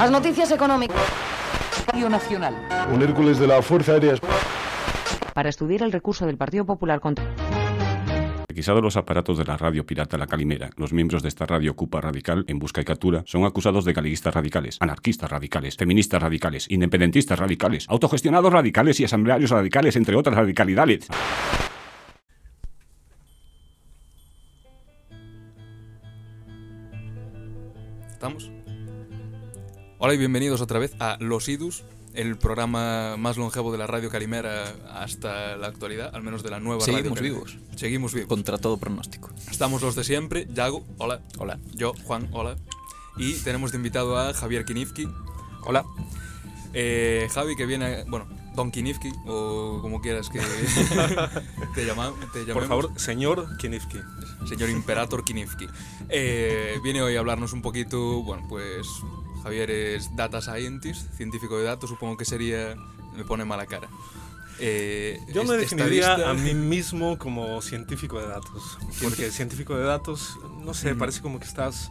Las noticias económicas. Radio Nacional. Un Hércules de la Fuerza Aérea. Para estudiar el recurso del Partido Popular contra... Requisados los aparatos de la radio pirata La Calimera, los miembros de esta radio Cupa Radical, en busca y captura, son acusados de galiguistas radicales, anarquistas radicales, feministas radicales, independentistas radicales, autogestionados radicales y asamblearios radicales, entre otras radicalidades. ¿Estamos? Hola y bienvenidos otra vez a Los Idus, el programa más longevo de la radio Calimera hasta la actualidad, al menos de la nueva Seguimos radio. vivos. Seguimos vivos. Contra todo pronóstico. Estamos los de siempre. Yago, hola. Hola. Yo, Juan, hola. Y tenemos de invitado a Javier Kinifki. Hola. Eh, Javi que viene, bueno, Don Kinifki, o como quieras que te, llama, te llamemos. Por favor, señor Kinifki. Señor Imperator Kinifki. Eh, viene hoy a hablarnos un poquito, bueno, pues Javier es Data Scientist, científico de datos, supongo que sería, me pone mala cara. Eh, Yo me definiría a mí mismo como científico de datos. Porque científico de datos, no sé, Ujú. parece como que estás...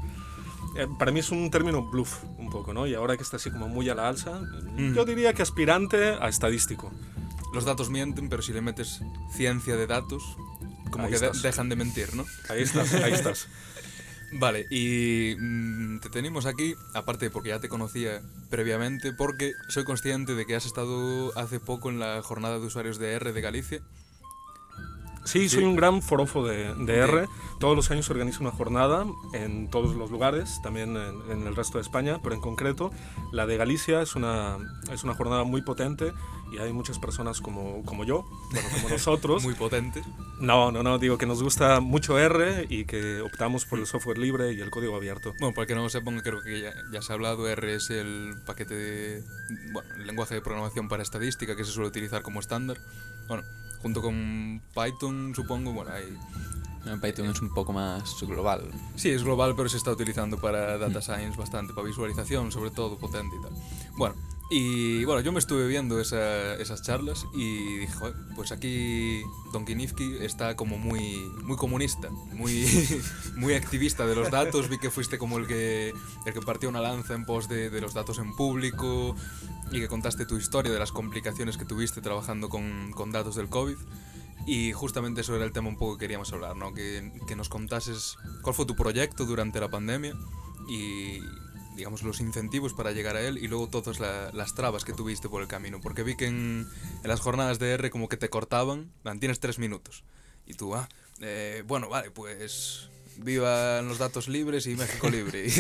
eh, para mí es un término bluff, un poco, ¿no? Y ahora que está así como muy a la alza, yo diría que aspirante a estadístico. Los datos mienten, pero si le metes ciencia de datos, como Ahí que de- dejan de mentir, ¿no? Ahí estás, ahí estás. Vale, y mm, te tenemos aquí, aparte porque ya te conocía previamente, porque soy consciente de que has estado hace poco en la jornada de usuarios de R de Galicia. Sí, soy un gran forofo de, de R. Todos los años se organiza una jornada en todos los lugares, también en, en el resto de España, pero en concreto la de Galicia es una, es una jornada muy potente y hay muchas personas como, como yo, bueno, como nosotros. Muy potente. No, no, no, digo que nos gusta mucho R y que optamos por el software libre y el código abierto. Bueno, para que no lo sepan, creo que ya, ya se ha hablado, R es el paquete de... Bueno, el lenguaje de programación para estadística que se suele utilizar como estándar. Bueno, junto con Python, supongo, bueno, hay... Python es un poco más global. Sí, es global, pero se está utilizando para data science bastante, para visualización, sobre todo, potente y tal. Bueno, y bueno, yo me estuve viendo esa- esas charlas y dije, "Joder, pues aquí Don Kinifki está como muy, muy comunista, muy, muy activista de los datos. Vi que fuiste como el que, el que partió una lanza en pos de, de los datos en público y que contaste tu historia de las complicaciones que tuviste trabajando con, con datos del COVID. Y justamente eso era el tema un poco que queríamos hablar, ¿no? Que, que nos contases cuál fue tu proyecto durante la pandemia y, digamos, los incentivos para llegar a él y luego todas la- las trabas que tuviste por el camino. Porque vi que en, en las jornadas de R como que te cortaban, "Man, tienes tres minutos. Y tú, ah, eh, bueno, vale, pues vivan los datos libres y México libre.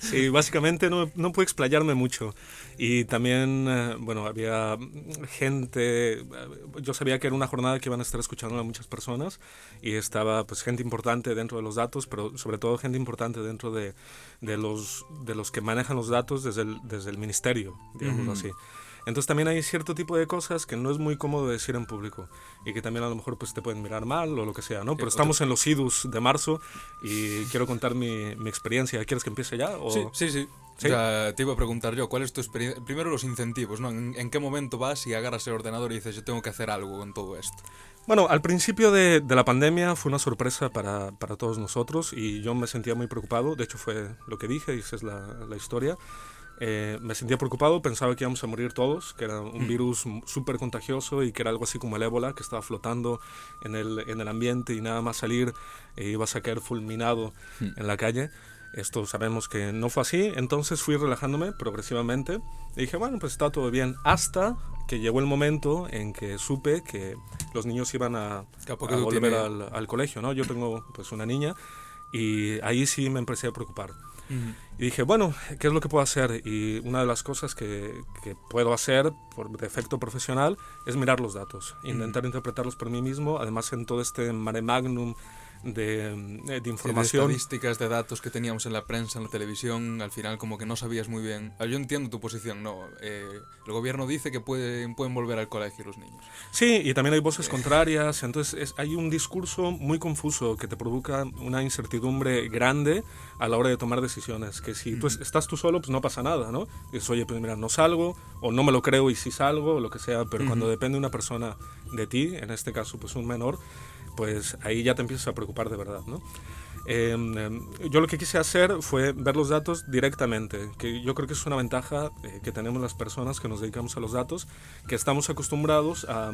Sí, básicamente no, no puedo explayarme mucho. Y también, eh, bueno, había gente, eh, yo sabía que era una jornada que iban a estar escuchando a muchas personas y estaba pues gente importante dentro de los datos, pero sobre todo gente importante dentro de, de, los, de los que manejan los datos desde el, desde el ministerio, digámoslo Ujú. así. Entonces también hay cierto tipo de cosas que no es muy cómodo decir en público y que también a lo mejor pues te pueden mirar mal o lo que sea, ¿no? Pero estamos en los IDUS de marzo y quiero contar mi, mi experiencia. ¿Quieres que empiece ya? O... Sí, sí, sí. ¿Sí? O sea, te iba a preguntar yo, ¿cuál es tu experiencia? Primero los incentivos, ¿no? ¿En, en qué momento vas y agarras el ordenador y dices, yo tengo que hacer algo con todo esto? Bueno, al principio de, de la pandemia fue una sorpresa para, para todos nosotros y yo me sentía muy preocupado. De hecho, fue lo que dije y esa es la, la historia. Eh, me sentía preocupado, pensaba que íbamos a morir todos, que era un Mm. virus súper contagioso y que era algo así como el ébola, que estaba flotando en el, en el ambiente y nada más salir e ibas a caer fulminado Mm. en la calle. Esto sabemos que no fue así, entonces fui relajándome progresivamente y dije, bueno, pues está todo bien, hasta que llegó el momento en que supe que los niños iban a, a volver al, al colegio, ¿no? Yo tengo pues una niña y ahí sí me empecé a preocupar. Y dije, bueno, ¿qué es lo que puedo hacer? Y una de las cosas que, que puedo hacer por defecto profesional es mirar los datos, intentar interpretarlos por mí mismo, además en todo este mare magnum de, eh, de Sí, de información. estadísticas, de datos que teníamos en la prensa, en la televisión, al final como que no sabías muy bien. Ah, Yo entiendo tu posición, no. eh, el gobierno dice que pueden, pueden volver al colegio los niños. Sí, y también hay voces contrarias, entonces es- hay un discurso muy confuso que te provoca una incertidumbre grande a la hora de tomar decisiones, que si tú es- estás tú solo, pues no pasa nada, ¿no? Dices, oye, pues mira, no salgo, o no me lo creo y sí salgo, o lo que sea, pero cuando depende una persona de ti, en este caso, pues un menor, pues ahí ya te empiezas a preocupar de verdad, ¿no? Eh, eh, yo lo que quise hacer fue ver los datos directamente, que yo creo que es una ventaja eh, que tenemos las personas que nos dedicamos a los datos, que estamos acostumbrados a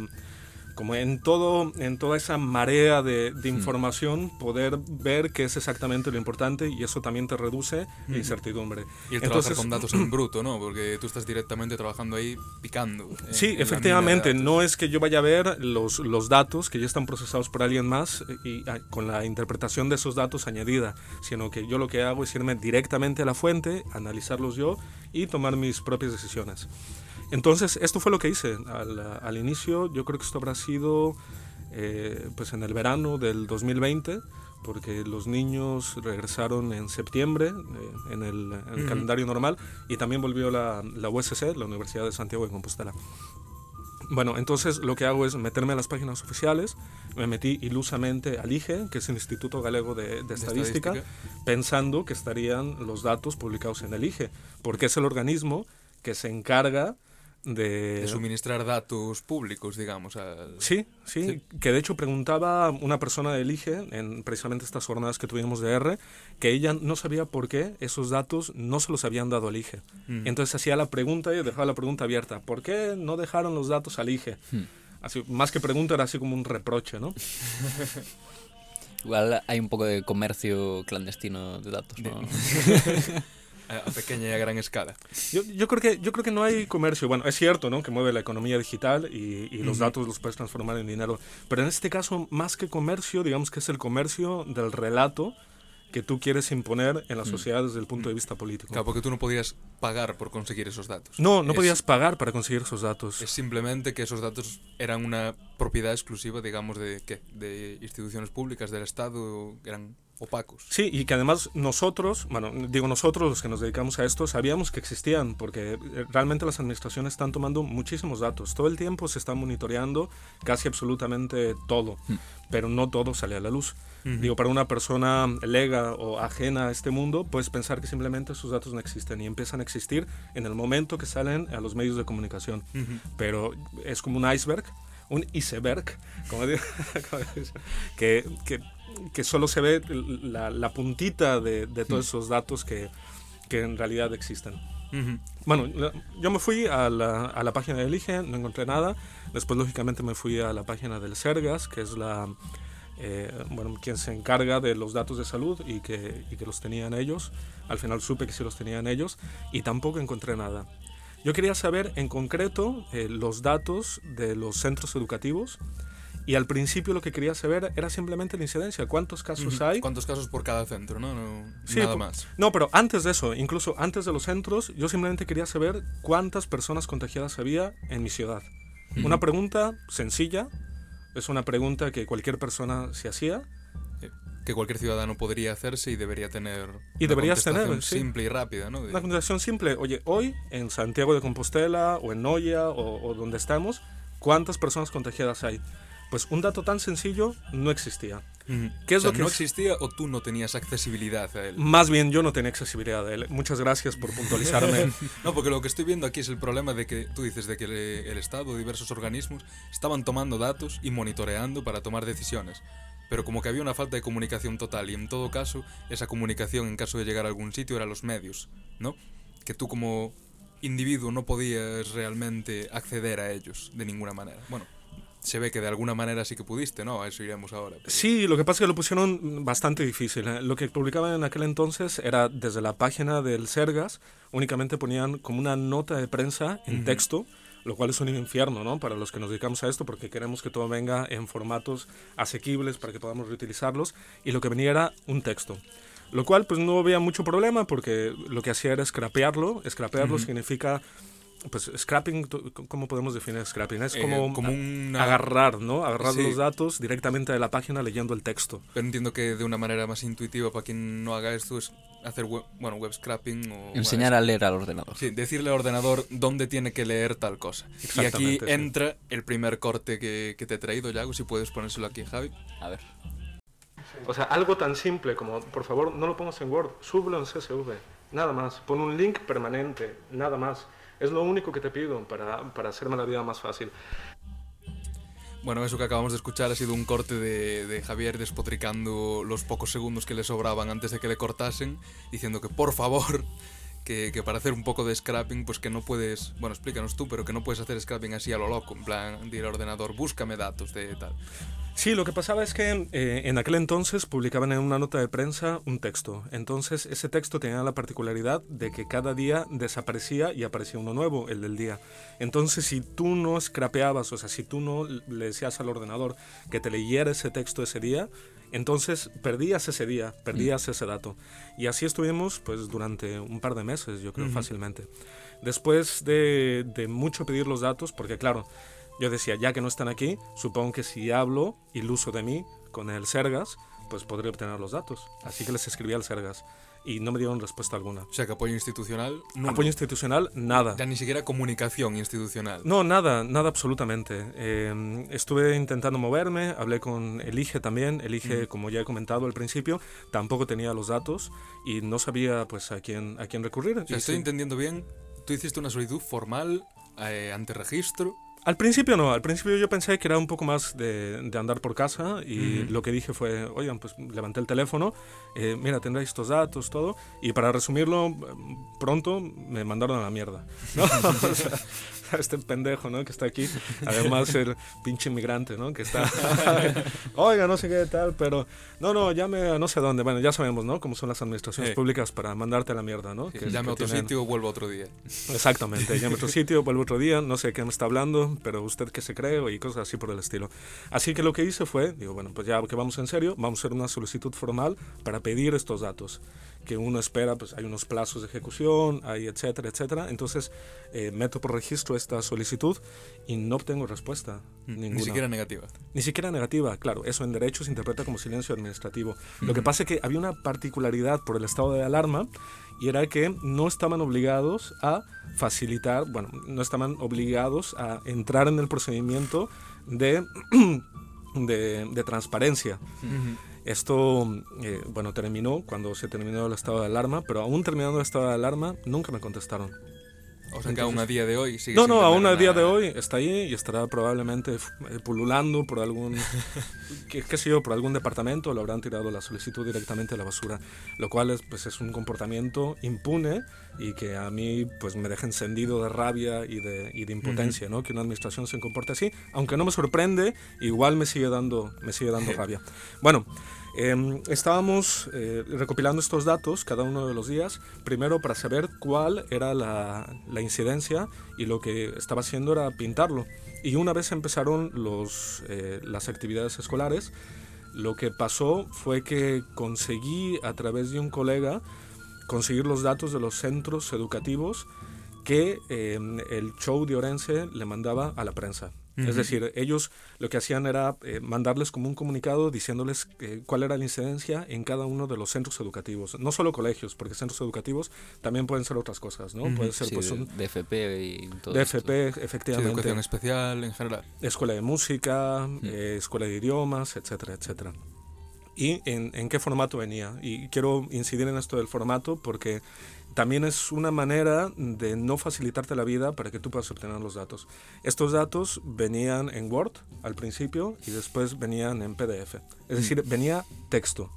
como en todo en toda esa marea de, de información poder ver qué es exactamente lo importante y eso también te reduce la incertidumbre Y el trabajar con datos en bruto, ¿no? Porque tú estás directamente trabajando ahí picando. en- Sí, en efectivamente, no es que yo vaya a ver los, los datos que ya están procesados por alguien más y ah, con la interpretación de esos datos añadida, sino que yo lo que hago es irme directamente a la fuente, analizarlos yo y tomar mis propias decisiones. Entonces, esto fue lo que hice al, al inicio. Yo creo que esto habrá sido eh, pues en el verano del 2020, porque los niños regresaron en septiembre eh, en el, en el Ujú. calendario normal y también volvió la, la USC, la Universidad de Santiago de Compostela. Bueno, entonces lo que hago es meterme a las páginas oficiales. Me metí ilusamente al IGE, que es el Instituto Galego de, de Estadística, estadística. pensando que estarían los datos publicados en el IGE, porque es el organismo que se encarga de... De suministrar datos públicos, digamos. al- Sí, sí, Sí. que de hecho preguntaba una persona del IGE en precisamente estas jornadas que tuvimos de R, que ella no sabía por qué esos datos no se los habían dado al IGE. Mm. Entonces hacía la pregunta y dejaba la pregunta abierta. ¿Por qué no dejaron los datos al IGE? Así, más que pregunta era así como un reproche, ¿no? Igual hay un poco de comercio clandestino de datos, ¿no? a pequeña y a gran escala. Yo, yo creo que yo creo que no hay comercio. Bueno, es cierto, ¿no? Que mueve la economía digital y, y los Ujú. datos los puedes transformar en dinero. Pero en este caso, más que comercio, digamos que es el comercio del relato que tú quieres imponer en la sociedad desde el punto de vista político. Claro, porque tú no podías pagar por conseguir esos datos. No, no Es- podías pagar para conseguir esos datos. Es simplemente que esos datos eran una propiedad exclusiva, digamos, de, ¿qué? de instituciones públicas, del Estado, eran opacos. Sí, y que además nosotros, bueno, digo nosotros los que nos dedicamos a esto, sabíamos que existían, porque eh, realmente las administraciones están tomando muchísimos datos. Todo el tiempo se está monitoreando casi absolutamente todo, pero no todo sale a la luz. Digo, para una persona lega o ajena a este mundo, puedes pensar que simplemente esos datos no existen y empiezan a existir en el momento que salen a los medios de comunicación. Pero es como un iceberg, un iceberg, como digo, que, que, que solo se ve la, la puntita de, de todos esos datos que, que en realidad existen. Ujú. Bueno, la- yo me fui a la, a la página del IGE, no encontré nada. Después, lógicamente, me fui a la página del Sergas, que es la, eh, bueno, quien se encarga de los datos de salud y que, y que los tenían ellos. Al final supe que sí los tenían ellos y tampoco encontré nada. Yo quería saber en concreto eh, los datos de los centros educativos y al principio lo que quería saber era simplemente la incidencia, cuántos casos Ujú. hay. ¿Cuántos casos por cada centro, no? no Sí, nada más. No, pero antes de eso, incluso antes de los centros, yo simplemente quería saber cuántas personas contagiadas había en mi ciudad. Una pregunta sencilla, es una pregunta que cualquier persona se hacía. Eh, Que cualquier ciudadano podría hacerse y debería tener. Y una deberías tener, sí. Simple y rápida, ¿no? Una contestación simple, oye, hoy en Santiago de Compostela o en Noya o, o donde estamos, ¿cuántas personas contagiadas hay? Pues un dato tan sencillo no existía. ¿Qué es O sea, lo que no es- existía o tú no tenías accesibilidad a él? Más bien yo no tenía accesibilidad a él. Muchas gracias por puntualizarme. No, porque lo que estoy viendo aquí es el problema de que tú dices de que el, el Estado, diversos organismos, estaban tomando datos y monitoreando para tomar decisiones. Pero como que había una falta de comunicación total y en todo caso, esa comunicación en caso de llegar a algún sitio era los medios, ¿no? Que tú como individuo no podías realmente acceder a ellos de ninguna manera. Bueno, se ve que de alguna manera sí que pudiste, ¿no? A eso iremos ahora. pero- Sí, lo que pasa es que lo pusieron bastante difícil. Lo que publicaban en aquel entonces era desde la página del Sergas, únicamente ponían como una nota de prensa en Ujú. texto, lo cual es un infierno, ¿no? Para los que nos dedicamos a esto, porque queremos que todo venga en formatos asequibles para que podamos reutilizarlos, y lo que venía era un texto. Lo cual, pues no había mucho problema, porque lo que hacía era scrapearlo. Scrapearlo Ujú. significa, pues, scrapping, ¿cómo podemos definir scrapping? Es Eh, como, como una- agarrar, ¿no? Agarrar Sí. los datos directamente de la página leyendo el texto. Pero entiendo que de una manera más intuitiva para quien no haga esto es hacer web, bueno, web scrapping o Enseñar a leer al ordenador. Sí, decirle al ordenador dónde tiene que leer tal cosa. Y aquí sí. entra el primer corte que, que te he traído, Yago, si puedes ponérselo aquí, Javi. A ver. O sea, algo tan simple como, por favor, no lo pongas en Word, súbelo en CSV, nada más. Pon un link permanente, nada más. Es lo único que te pido para, para hacerme la vida más fácil. Bueno, eso que acabamos de escuchar ha sido un corte de, de Javier despotricando los pocos segundos que le sobraban antes de que le cortasen, diciendo que por favor, que, para hacer un poco de scrapping, pues que no puedes, bueno, explícanos tú, pero que no puedes hacer scrapping así a lo loco, en plan, de ir al ordenador, búscame datos de tal. Sí, lo que pasaba es que eh, en aquel entonces publicaban en una nota de prensa un texto. Entonces ese texto tenía la particularidad de que cada día desaparecía y aparecía uno nuevo, el del día. Entonces si tú no scrapeabas, o sea, si tú no le decías al ordenador que te leyera ese texto ese día, entonces perdías ese día, perdías ese dato. Y así estuvimos pues durante un par de meses, yo creo, fácilmente. Después de, de mucho pedir los datos, porque claro, yo decía, ya que no están aquí, supongo que si hablo iluso de mí con el Sergas, pues podré obtener los datos. Así que les escribí al Sergas y no me dieron respuesta alguna. O sea, que apoyo institucional, nulo. Apoyo institucional, nada. Ya ni siquiera comunicación institucional. No, nada, nada absolutamente. Eh, estuve intentando moverme, hablé con Elige también. Elige, como ya he comentado al principio, tampoco tenía los datos y no sabía pues a quién, a quién recurrir. Si Y estoy sí. entendiendo bien, tú hiciste una solicitud formal eh, ante registro. Al principio no, al principio yo pensé que era un poco más de, de andar por casa y lo que dije fue, oigan, pues levanté el teléfono, eh, mira, tendréis estos datos, todo, y para resumirlo, eh, pronto me mandaron a la mierda. ¿no? O sea, este pendejo, ¿no? Que está aquí, además el pinche inmigrante, ¿no? Que está, oiga, no sé qué tal, pero, no, no, llame a no sé dónde, bueno, ya sabemos, ¿no? Cómo son las administraciones Eh. públicas para mandarte a la mierda, ¿no? Que- Llame a otro tienen- sitio vuelvo otro día. Exactamente, llame a otro sitio, vuelvo otro día, no sé qué me está hablando, pero usted qué se cree y cosas así por el estilo. Así que lo que hice fue, digo, bueno, pues ya que vamos en serio, vamos a hacer una solicitud formal para pedir estos datos, que uno espera, pues hay unos plazos de ejecución, hay etcétera, etcétera. Entonces, eh, meto por registro esta solicitud y no obtengo respuesta. Ninguna. Mm, Ni siquiera negativa. Ni siquiera negativa, claro, eso en derecho se interpreta como silencio administrativo. Lo que pasa es que había una particularidad por el estado de alarma y era que no estaban obligados a facilitar, bueno, no estaban obligados a entrar en el procedimiento de, de, de transparencia. Esto, eh, bueno, terminó cuando se terminó el estado de alarma, pero aún terminando el estado de alarma, nunca me contestaron. O sea que aún a día de hoy sigue No, no, aún a día de hoy está ahí y estará probablemente eh, pululando por algún, qué, qué sé yo, por algún departamento, lo habrán tirado la solicitud directamente a la basura, lo cual es, pues, es un comportamiento impune y que a mí pues me deja encendido de rabia y de, y de impotencia, ¿no? Que una administración se comporte así, aunque no me sorprende, igual me sigue dando, me sigue dando rabia. Bueno, Em, estábamos eh, recopilando estos datos cada uno de los días, primero para saber cuál era la, incidencia y lo que estaba haciendo era pintarlo. Y una vez empezaron eh, las actividades escolares, lo que pasó fue que conseguí a través de un colega conseguir los datos de los centros educativos que eh, el show de Orense le mandaba a la prensa. Es decir, ellos lo que hacían era eh, mandarles como un comunicado diciéndoles eh, cuál era la incidencia en cada uno de los centros educativos. No solo colegios, porque centros educativos también pueden ser otras cosas, ¿no? Puede ser Sí, pues un de FP y todo esto. DFP, Sí, efectivamente, educación especial en general. escuela de música, eh, escuela de idiomas, etcétera, etcétera. ¿Y en, en qué formato venía? Y quiero incidir en esto del formato porque también es una manera de no facilitarte la vida para que tú puedas obtener los datos. Estos datos venían en Word al principio y después venían en PDF. Es decir, venía texto.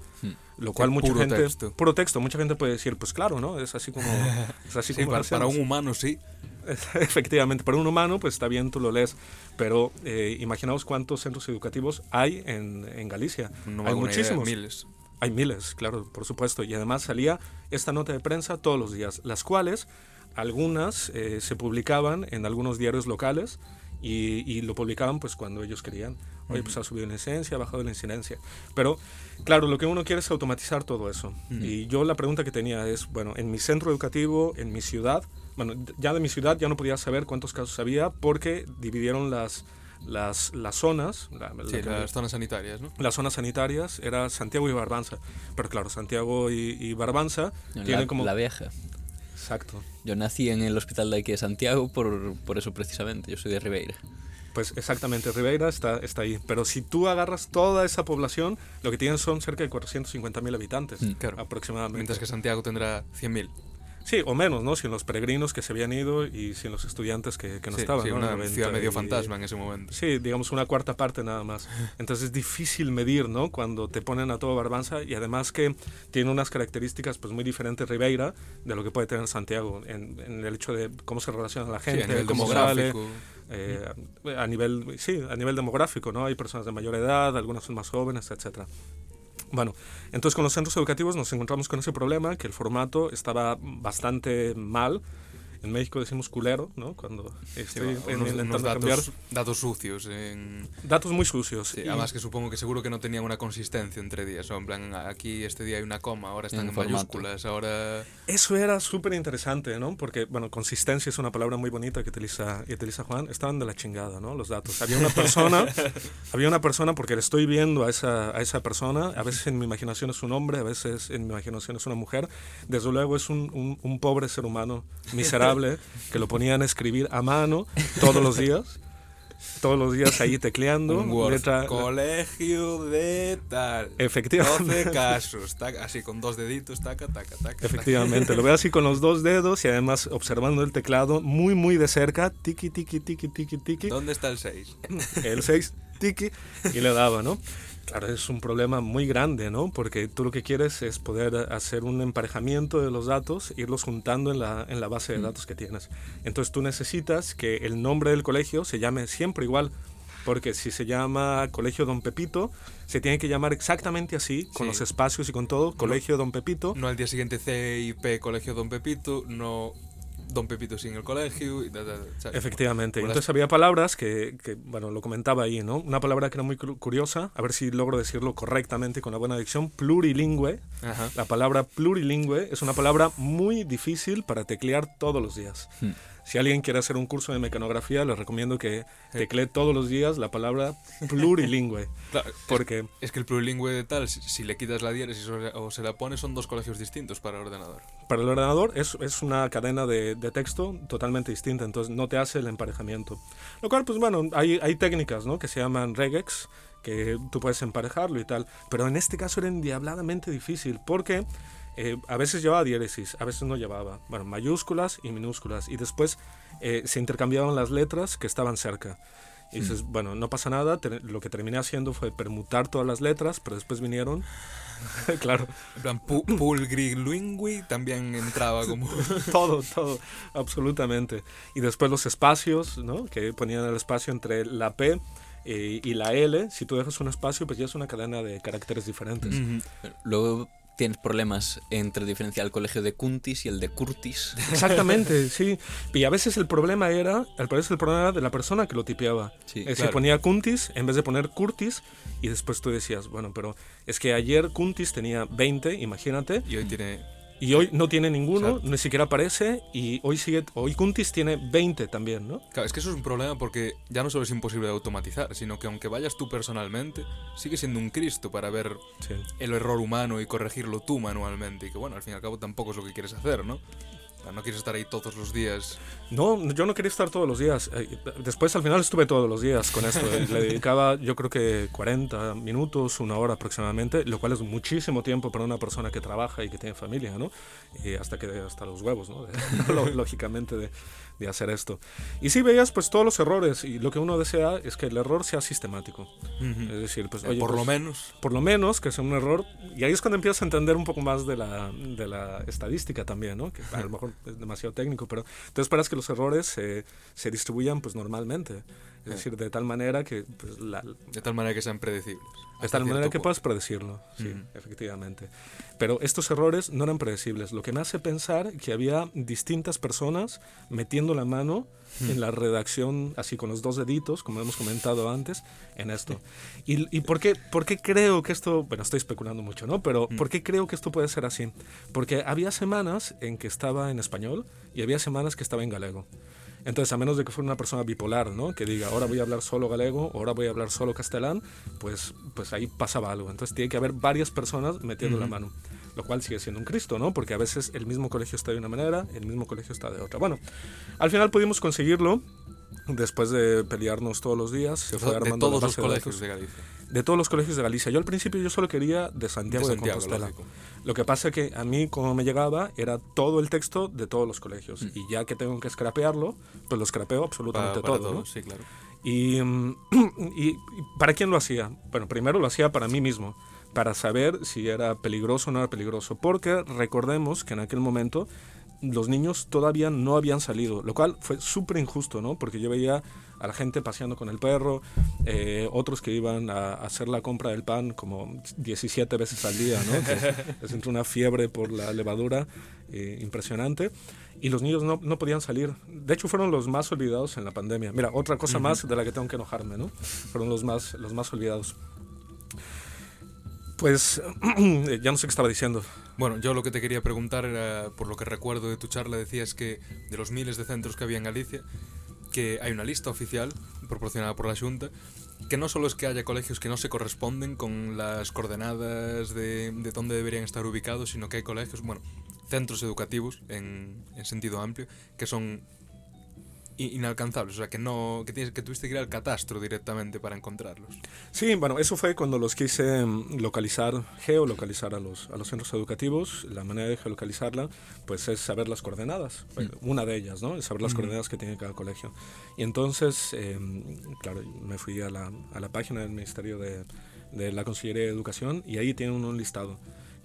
Lo cual mucha puro gente... texto. Puro texto. Mucha gente puede decir, pues claro, ¿no? Es así como... Es así Sí, como para, un humano sí. Efectivamente, para un humano, pues está bien, tú lo lees, pero eh, imaginaos cuántos centros educativos hay en, en Galicia. No hay una idea, muchísimos. miles. Hay miles, claro, por supuesto. Y además salía esta nota de prensa todos los días, las cuales algunas eh, se publicaban en algunos diarios locales y, y lo publicaban pues cuando ellos querían. Oye, pues ha subido la incidencia, ha bajado la incidencia. Pero, claro, lo que uno quiere es automatizar todo eso. Y yo la pregunta que tenía es, bueno, en mi centro educativo, en mi ciudad, bueno, ya de mi ciudad ya no podía saber cuántos casos había porque dividieron las, las, las zonas. la- la Sí, que- las zonas sanitarias, ¿no? las zonas sanitarias era Santiago y Barbanza. Pero claro, Santiago y, y Barbanza La, tienen como... la vieja. Exacto. Yo nací en el hospital de aquí de Santiago por, por eso precisamente. Yo soy de Ribeira. Pues exactamente, Ribeira está, está ahí. Pero si tú agarras toda esa población, lo que tienen son cerca de 450.000 habitantes Mm, claro. aproximadamente. Mientras que Santiago tendrá 100.000. Sí, o menos, ¿no? Sin los peregrinos que se habían ido y sin los estudiantes que, que no Sí, estaban. sí, ¿no? una 90 ciudad medio y- fantasma en ese momento. Sí, digamos una cuarta parte nada más. Entonces es difícil medir, ¿no? Cuando te ponen a todo Barbanza y además que tiene unas características pues muy diferentes Ribeira de lo que puede tener Santiago en, en el hecho de cómo se relaciona la Sí, gente, nivel cómo sale, eh, a nivel sí, a nivel demográfico, ¿no? Hay personas de mayor edad, algunas son más jóvenes, etcétera. Bueno, entonces con los centros educativos nos encontramos con ese problema, que el formato estaba bastante mal. En México decimos culero, ¿no? Cuando Sí, estoy unos, intentando unos cambiar. datos, datos sucios. En, Datos muy sucios. sí, y- además que supongo que seguro que no tenían una consistencia entre días. O en plan, aquí este día hay una coma, ahora están En en, mayúsculas, ahora... Eso era súper interesante, ¿no? Porque, bueno, consistencia es una palabra muy bonita que utiliza, que utiliza Juan. Estaban de la chingada, ¿no? Los datos. Había una persona, había una persona, porque le estoy viendo a esa, a esa persona, a veces en mi imaginación es un hombre, a veces en mi imaginación es una mujer. Desde luego es un, un, un pobre ser humano miserable que lo ponían a escribir a mano todos los días. Todos los días ahí tecleando. Word. letra- Colegio de tal. Efectivamente. 12 casos. taca, así con dos deditos, taca, taca, taca. Efectivamente, lo veo así con los dos dedos y además observando el teclado muy, muy de cerca, tiki, tiki, tiki, tiki, tiki, ¿Dónde está el 6? el 6, tiki, y le daba, ¿no? Claro, es un problema muy grande, ¿no? Porque tú lo que quieres es poder hacer un emparejamiento de los datos, irlos juntando en la, en la base de datos que tienes. Entonces tú necesitas que el nombre del colegio se llame siempre igual. Porque si se llama Colegio Don Pepito, se tiene que llamar exactamente así, con Sí. los espacios y con todo, Colegio Don Pepito. No al día siguiente CIP Colegio Don Pepito, no Don Pepito sin el colegio. y da, da, da. Efectivamente. Entonces había palabras que, que, bueno, lo comentaba ahí, ¿no? Una palabra que era muy curiosa, a ver si logro decirlo correctamente con la buena dicción, plurilingüe. Ajá. La palabra plurilingüe es una palabra muy difícil para teclear todos los días. Hmm. Si alguien quiere hacer un curso de mecanografía, les recomiendo que teclee todos los días la palabra plurilingüe. Claro, Porque Es que el plurilingüe de tal, si, si le quitas la diéresis o, se la pones, son dos colegios distintos para el ordenador. para el ordenador es, es una cadena de, de texto totalmente distinta, entonces no te hace el emparejamiento. Lo cual, pues bueno, hay, hay técnicas ¿no? que se llaman regex, que tú puedes emparejarlo y tal, pero en este caso era endiabladamente difícil porque eh, a veces llevaba diéresis, a veces no llevaba, bueno, mayúsculas y minúsculas, y después eh, se intercambiaban las letras que estaban cerca. Y dices, bueno, no pasa nada, ter- lo que terminé haciendo fue permutar todas las letras, pero después vinieron, claro, En plan, pu pulgrilingüe también entraba como... todo, todo, absolutamente. Y después los espacios, ¿no? Que ponían el espacio entre la P eh, y la L. Si tú dejas un espacio, pues ya es una cadena de caracteres diferentes. Luego tienes problemas entre diferenciar el colegio de Cuntis y el de Curtis. Exactamente, sí. Y a veces el problema era, al parecer el problema era de la persona que lo tipeaba. Sí, es decir, claro. ponía Cuntis en vez de poner Curtis y después tú decías, bueno, pero es que ayer Cuntis tenía 20, imagínate, Y hoy tiene... y hoy no tiene ninguno, Exacto. ni siquiera aparece y hoy sigue, hoy Cuntis tiene 20 también, ¿no? Claro, es que eso es un problema porque ya no solo es imposible de automatizar, sino que aunque vayas tú personalmente, sigue siendo un Cristo para ver Sí. el error humano y corregirlo tú manualmente. Y que bueno, al fin y al cabo tampoco es lo que quieres hacer, ¿no? Sea, no quieres estar ahí todos los días. No, yo no quería estar todos los días. Eh, Después al final estuve todos los días con esto. Le dedicaba yo creo que 40 minutos, una hora aproximadamente, lo cual es muchísimo tiempo para una persona que trabaja y que tiene familia, ¿no? Y hasta que hasta los huevos, ¿no? Lógicamente de, de hacer esto. Y sí veías pues todos los errores y lo que uno desea es que el error sea sistemático. Es decir, pues oye, Eh, Por pues, lo menos. por lo menos que sea un error y ahí es cuando empiezas a entender un poco más de la, de la estadística también, ¿no? Que a lo mejor es demasiado técnico, pero tú esperas que los errores se, se distribuyan pues normalmente, es decir, de tal manera que pues, la, De tal manera que sean predecibles. de tal manera que punto. puedas predecirlo, sí, Ujú. efectivamente. Pero estos errores no eran predecibles, lo que me hace pensar que había distintas personas metiendo la mano en la redacción, así con los dos deditos, como hemos comentado antes, en esto. ¿Y, y por, qué, por qué creo que esto, bueno, estoy especulando mucho, ¿no? Pero ¿por qué creo que esto puede ser así? Porque había semanas en que estaba en español y había semanas que estaba en galego. Entonces, a menos de que fuera una persona bipolar, ¿no? Que diga, ahora voy a hablar solo galego, ahora voy a hablar solo castellán, pues, pues ahí pasaba algo. Entonces, tiene que haber varias personas metiendo la mano. Lo cual sigue siendo un Cristo, ¿no? Porque a veces el mismo colegio está de una manera, el mismo colegio está de otra. Bueno, al final pudimos conseguirlo después de pelearnos todos los días, se fue de armando todos los de colegios datos. de Galicia. De todos los colegios de Galicia. Yo al principio yo solo quería de Santiago de, De Santiago, Compostela. lógico. Lo que pasa que a mí como me llegaba era todo el texto de todos los colegios Mm. y ya que tengo que scrapearlo, pues lo scrapeo absolutamente para todo. ¿no? todos, sí, claro. Y, mm, y, y ¿para quién lo hacía? Bueno, primero lo hacía para mí mismo, para saber si era peligroso o no era peligroso, porque recordemos que en aquel momento los niños todavía no habían salido, lo cual fue súper injusto, ¿no? Porque yo veía a la gente paseando con el perro, eh, otros que iban a, hacer la compra del pan como 17 veces al día, ¿no? Que una fiebre por la levadura eh, impresionante. Y los niños no, no podían salir. De hecho, fueron los más olvidados en la pandemia. Mira, otra cosa más de la que tengo que enojarme, ¿no? Fueron los más, los más olvidados. Pues ya no sé qué estaba diciendo. Bueno, yo lo que te quería preguntar era, por lo que recuerdo de tu charla, decías que de los miles de centros que había en Galicia, que hay una lista oficial proporcionada por la Junta, que no solo es que haya colegios que no se corresponden con las coordenadas de, de dónde deberían estar ubicados, sino que hay colegios, bueno, centros educativos en, en sentido amplio, que son inalcanzables, o sea, que no que tienes que tuviste que ir al catastro directamente para encontrarlos. Sí, bueno, eso fue cuando los quise mm, localizar, geolocalizar a los, a los centros educativos. La manera de geolocalizarla, pues es saber las coordenadas. Bueno, Una de ellas, ¿no? Es saber las coordenadas que tiene cada colegio. Y entonces, eh, claro, me fui a la, a la página del Ministerio de, de la Consellería de Educación y ahí tienen un listado.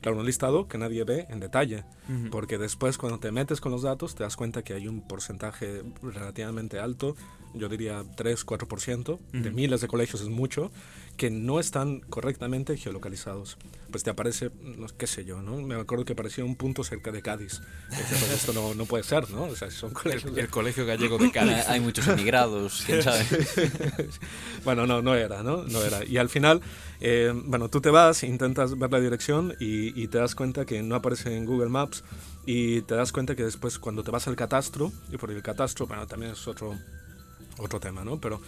Claro, un listado que nadie ve en detalle, porque después cuando te metes con los datos te das cuenta que hay un porcentaje relativamente alto, yo diría 3-4%, de miles de colegios es mucho, que no están correctamente geolocalizados. Pues te aparece, no, qué sé yo, ¿no? Me acuerdo que aparecía un punto cerca de Cádiz. Dices, pues esto no, no puede ser, ¿no? O sea, son colegios... El, el Colegio Gallego de Hay, Cádiz. hay muchos emigrados, quién sabe. bueno, no, no era, ¿no? No era. Y al final, eh, bueno, tú te vas, intentas ver la dirección y, y te das cuenta que no aparece en Google Maps y te das cuenta que después cuando te vas al catastro, y por el catastro, bueno, también es otro, otro tema, ¿no? Pero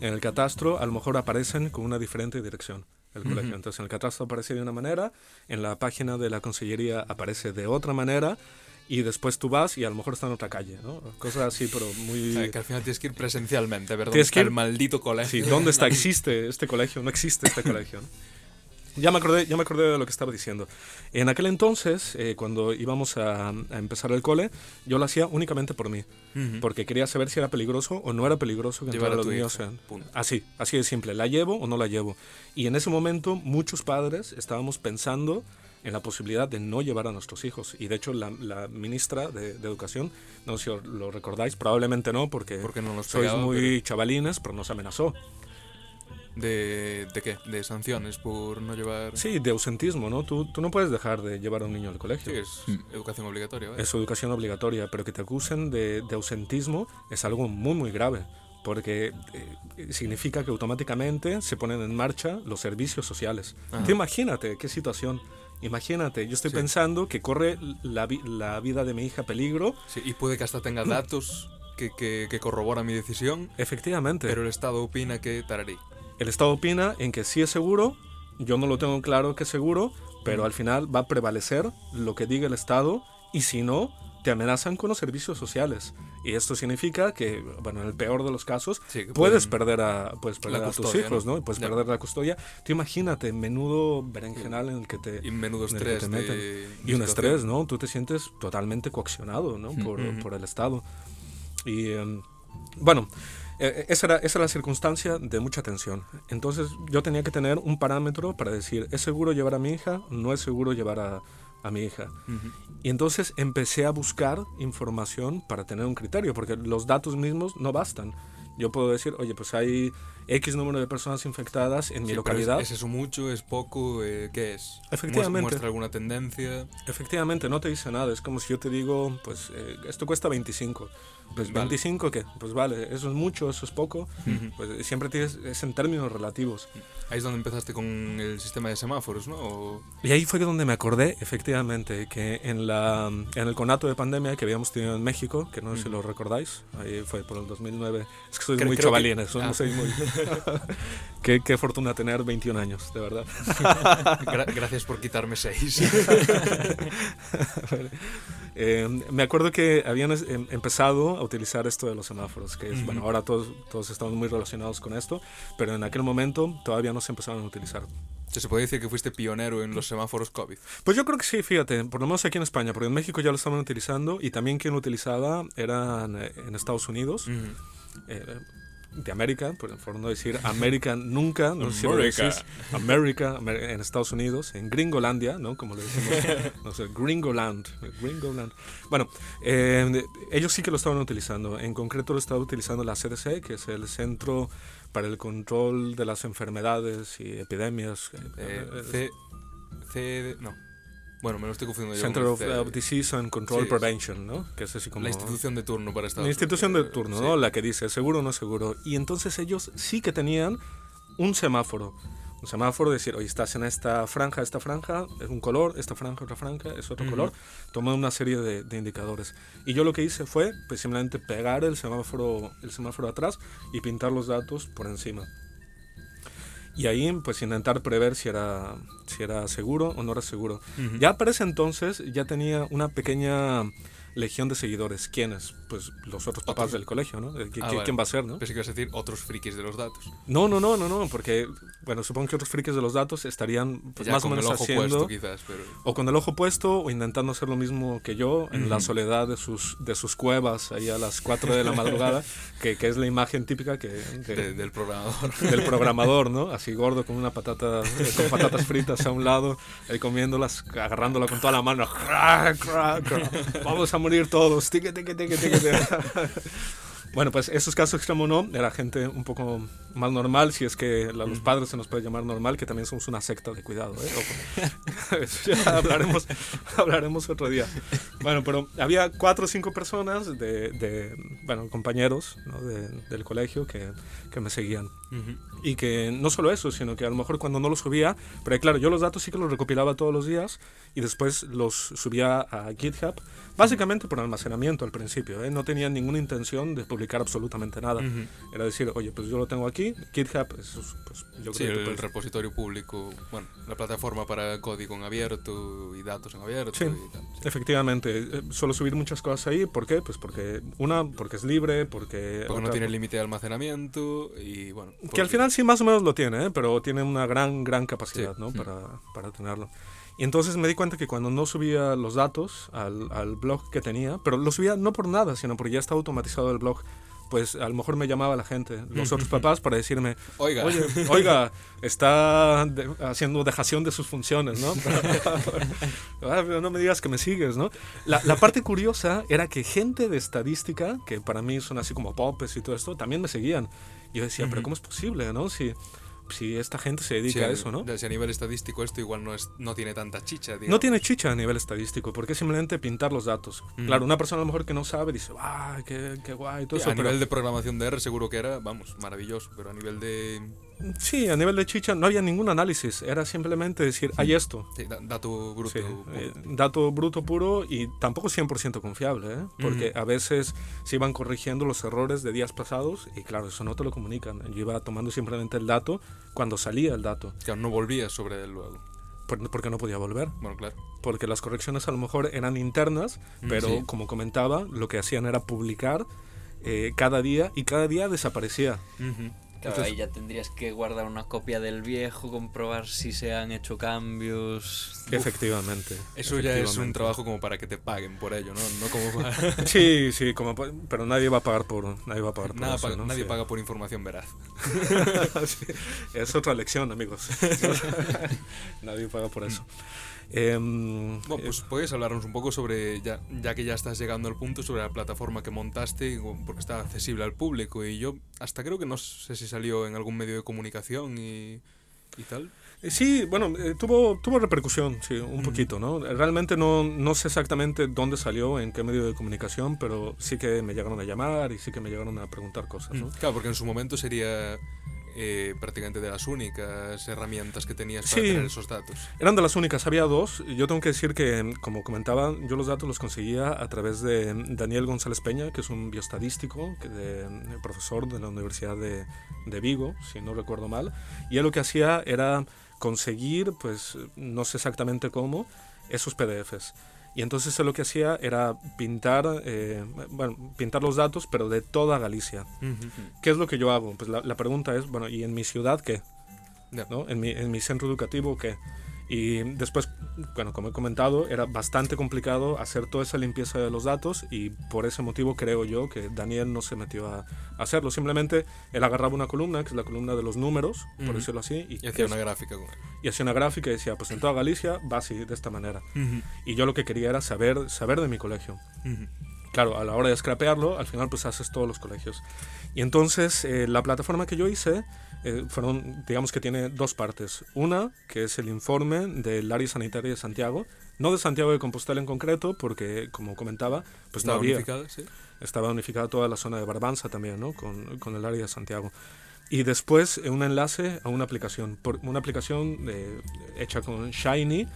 en el catastro a lo mejor aparecen con una diferente dirección el colegio. Entonces en el catastro aparece de una manera, en la página de la consellería aparece de otra manera y después tú vas y a lo mejor está en otra calle, ¿no? Cosas así, pero O muy... sea, que al final tienes que ir presencialmente a ver dónde Tienes que ir- el maldito colegio. Sí, ¿dónde está? ¿Existe este colegio? No existe este colegio. ¿no? Ya me acordé, ya me acordé de lo que estaba diciendo. En aquel entonces, eh, cuando íbamos a, a empezar el cole, yo lo hacía únicamente por mí, Ujú. porque quería saber si era peligroso o no era peligroso que Llevar a los niños. Así, así de simple. ¿La llevo o no la llevo? Y en ese momento muchos padres estábamos pensando en la posibilidad de no llevar a nuestros hijos. Y de hecho la, la ministra de, de Educación, no sé si lo recordáis, probablemente no, porque, Porque no nos sois pegaba, muy chavalines, pero nos amenazó. De, ¿De qué? De sanciones por no llevar... Sí, de ausentismo, ¿no? Tú, tú no puedes dejar de llevar a un niño al colegio. Sí, es educación obligatoria. ¿vale? Es educación obligatoria, pero que te acusen de, de ausentismo es algo muy, muy grave, porque eh, significa que automáticamente se ponen en marcha los servicios sociales. Tú imagínate qué situación. Imagínate, yo estoy Sí. pensando que corre la, la vida de mi hija peligro. Sí, y puede que hasta tenga datos que, que, que corroboran mi decisión, Efectivamente, pero el Estado opina que tararí. El Estado opina en que sí es seguro, yo no lo tengo claro que es seguro, pero al final va a prevalecer lo que diga el Estado y si no, te amenazan con los servicios sociales. Y esto significa que, bueno, en el peor de los casos, Sí, puedes perder a, puedes perder tus hijos, ¿no? Y puedes perder la custodia. Tú imagínate, menudo berenjenal en el que te... Y menudo estrés te meten. de y un estrés, ¿no? Tú te sientes totalmente coaccionado, ¿no? Por el Estado. Y em, bueno, eh, esa, era, esa era la circunstancia de mucha tensión. Entonces yo tenía que tener un parámetro para decir, ¿es seguro llevar a mi hija? ¿No es seguro llevar a, a mi hija? Y entonces empecé a buscar información para tener un criterio, porque los datos mismos no bastan. Yo puedo decir, oye, pues hay X número de personas infectadas en mi Sí, localidad. ¿Es, es eso mucho? ¿Es poco? Eh, ¿Qué es? Efectivamente. ¿Muestra, muestra alguna tendencia? Efectivamente, no te dice nada. Es como si yo te digo, pues eh, esto cuesta 25. Pues Vale. 25, ¿qué? Pues vale, eso es mucho, eso es poco. Ujú. Pues eh, siempre tienes, es en términos relativos. Ahí es donde empezaste con el sistema de semáforos, ¿no? O- Y ahí fue donde me acordé, efectivamente, que en, la, en el conato de pandemia que habíamos tenido en México, que no sé si lo recordáis, ahí fue por el 2009, es que sois Creo- muy creo que- chavalines. Ah. sois muy... qué, qué fortuna tener 21 años, de verdad. Gra- gracias por quitarme seis. Eh, me acuerdo que habían em- empezado a utilizar esto de los semáforos, que es, bueno, ahora todos, todos estamos muy relacionados con esto, pero en aquel momento todavía no se empezaban a utilizar. Se puede decir que fuiste pionero en los semáforos COVID. Pues yo creo que sí, fíjate, por lo menos aquí en España, porque en México ya lo estaban utilizando y también quien lo utilizaba eran eh, en Estados Unidos, eh, de América, por, por no decir América nunca, no sé si lo decís, América, en Estados Unidos, en Gringolandia, ¿no? Como le decimos, no sé, Gringoland, Gringoland. Bueno, eh, ellos sí que lo estaban utilizando, en concreto lo estaba utilizando la CDC, que es el Centro para el Control de las Enfermedades y Epidemias. Eh, eh, C, C, no. Bueno, me lo estoy confundiendo yo. Center of el C. uh, Disease and Control Sí, Prevention, ¿no? Que es así como... La institución de turno para Estados La institución de turno, Sí. ¿no? La que dice seguro o no seguro. Y entonces ellos sí que tenían un semáforo. Un semáforo, decir, oye, estás en esta franja, esta franja, es un color, esta franja, otra franja, es otro Ujú. color. Tomé una serie de, de indicadores. Y yo lo que hice fue, pues simplemente pegar el semáforo, el semáforo atrás y pintar los datos por encima. Y ahí, pues intentar prever si era, si era seguro o no era seguro. Ya para ese entonces ya tenía una pequeña legión de seguidores. ¿Quiénes? Pues los otros papás Otros. del colegio, ¿no? ¿Qui- Ah, vale. ¿Quién va a ser, no? Pensé que ibas a decir otros frikis de los datos. No, no, no, no, no, porque, bueno, supongo que otros frikis de los datos estarían pues, más o menos haciendo... puesto, quizás, pero. O con el ojo puesto o intentando hacer lo mismo que yo en la Ujú. soledad de sus, de sus cuevas ahí a las 4 de la madrugada, que, que es la imagen típica que, que- de- del programador. del programador, ¿no? Así gordo con una patata, eh, con patatas fritas a un lado, ahí comiéndolas, agarrándola con toda la mano. Vamos a morir todos. Tique, tique, tique. Bueno, pues esos casos extremos no, era gente un poco más normal, si es que a los padres se nos puede llamar normal, que también somos una secta de cuidado, ¿eh? Eso ya hablaremos, hablaremos otro día. Bueno, pero había cuatro o cinco personas de, de, bueno, compañeros ¿no? de- del colegio que, que me seguían. Ujú. Y que no solo eso, sino que a lo mejor cuando no los subía, pero claro, yo los datos sí que los recopilaba todos los días y después los subía a GitHub, básicamente por almacenamiento al principio, ¿eh? no tenía ninguna intención de publicar absolutamente nada. Ujú. Era decir, oye, pues yo lo tengo aquí, GitHub, eso es, pues yo Sí, creo que el puedes- repositorio público, bueno, la plataforma para código en abierto y datos en abierto Sí. y tal. sí. Efectivamente, eh, suelo subir muchas cosas ahí, ¿por qué? Pues porque, una, porque es libre, porque... Porque no otra, tiene límite de almacenamiento y bueno. Que al final sí más o menos lo tiene, ¿eh? pero tiene una gran, gran capacidad Sí. ¿no? Para, para tenerlo. Y entonces me di cuenta que cuando no subía los datos al, al blog que tenía, pero lo subía no por nada, sino porque ya está automatizado el blog, pues a lo mejor me llamaba la gente, los otros papás, para decirme, Oiga, oye, oiga, está de- haciendo dejación de sus funciones, ¿no? Ah, no me digas que me sigues, ¿no? La, la parte curiosa era que gente de estadística, que para mí son así como popes y todo esto, también me seguían. Y yo decía, pero. ¿cómo es posible, no? Si, si esta gente se dedica sí, a eso, ¿no? Si a nivel estadístico esto igual no, es, no tiene tanta chicha. No tiene chicha a nivel estadístico, porque es simplemente pintar los datos. Claro, una persona a lo mejor que no sabe dice, ¡ah, qué, qué guay! Todo eso, a pero- nivel de programación de R seguro que era, vamos, maravilloso, pero a nivel de Sí, a nivel de chicha no había ningún análisis, era simplemente decir, hay esto. sí, da- dato bruto. Sí, puro. eh, dato bruto puro y tampoco 100% confiable, ¿eh? porque a veces se iban corrigiendo los errores de días pasados y claro, eso no te lo comunican. Yo iba tomando simplemente el dato cuando salía el dato, Claro, no volvías sobre él luego. por- porque no podía volver. Bueno, claro. Porque las correcciones a lo mejor eran internas, Mm, pero sí. como comentaba, lo que hacían era publicar eh, cada día y cada día desaparecía. Claro, ahí ya tendrías que guardar una copia del viejo, comprobar si se han hecho cambios. Efectivamente. Eso ya es un efectivamente. trabajo como para que te paguen por ello, ¿no? No como para... Sí, sí, como, pa- pero nadie va a pagar por, nadie va a pagar por Nada eso, paga- ¿no? nadie Sí. paga por información veraz. Sí, es otra lección, amigos. Nadie paga por eso. Em, Bueno, pues puedes hablarnos un poco sobre, ya, ya que ya estás llegando al punto, sobre la plataforma que montaste, porque está accesible al público. Y yo hasta creo que no sé si salió en algún medio de comunicación y, y tal. eh, sí, bueno, eh, tuvo, tuvo repercusión, sí, un poquito, ¿no? Realmente no, no sé exactamente dónde salió, en qué medio de comunicación, pero sí que me llegaron a llamar y sí que me llegaron a preguntar cosas, ¿no? Claro, porque en su momento sería eh, prácticamente de las únicas herramientas que tenías para Sí. tener esos datos. Eran de las únicas, había dos. Yo tengo que decir que, como comentaba, yo los datos los conseguía a través de Daniel González Peña, que es un bioestadístico, que de, profesor de la Universidad de, de Vigo, si no recuerdo mal. Y él lo que hacía era conseguir, pues no sé exactamente cómo, esos PDFs. Y entonces lo que hacía era pintar, eh, bueno, pintar los datos, pero de toda Galicia. ¿Qué es lo que yo hago? Pues la, la pregunta es, bueno, ¿y en mi ciudad qué? ¿no? En mi, en mi centro educativo, ¿qué? Y después, bueno, como he comentado, era bastante complicado hacer toda esa limpieza de los datos y por ese motivo creo yo que Daniel no se metió a, hacerlo. Simplemente él agarraba una columna, que es la columna de los números, por Ujú. decirlo así, y, Y hacía una gráfica y hacía una gráfica y decía, pues en toda Galicia va así, de esta manera. Y yo lo que quería era saber, saber de mi colegio. Claro, a la hora de scrapearlo, al final pues haces todos los colegios. Y entonces eh, la plataforma que yo hice, eh, fueron, digamos que tiene dos partes. Una, que es el informe del área sanitaria de Santiago, no de Santiago de Compostela en concreto, porque como comentaba, pues Estaba unificada, sí. Estaba unificada toda la zona de Barbanza también, ¿no? Con, con el área de Santiago. Y después eh, un enlace a una aplicación, por, una aplicación eh, hecha con Shiny,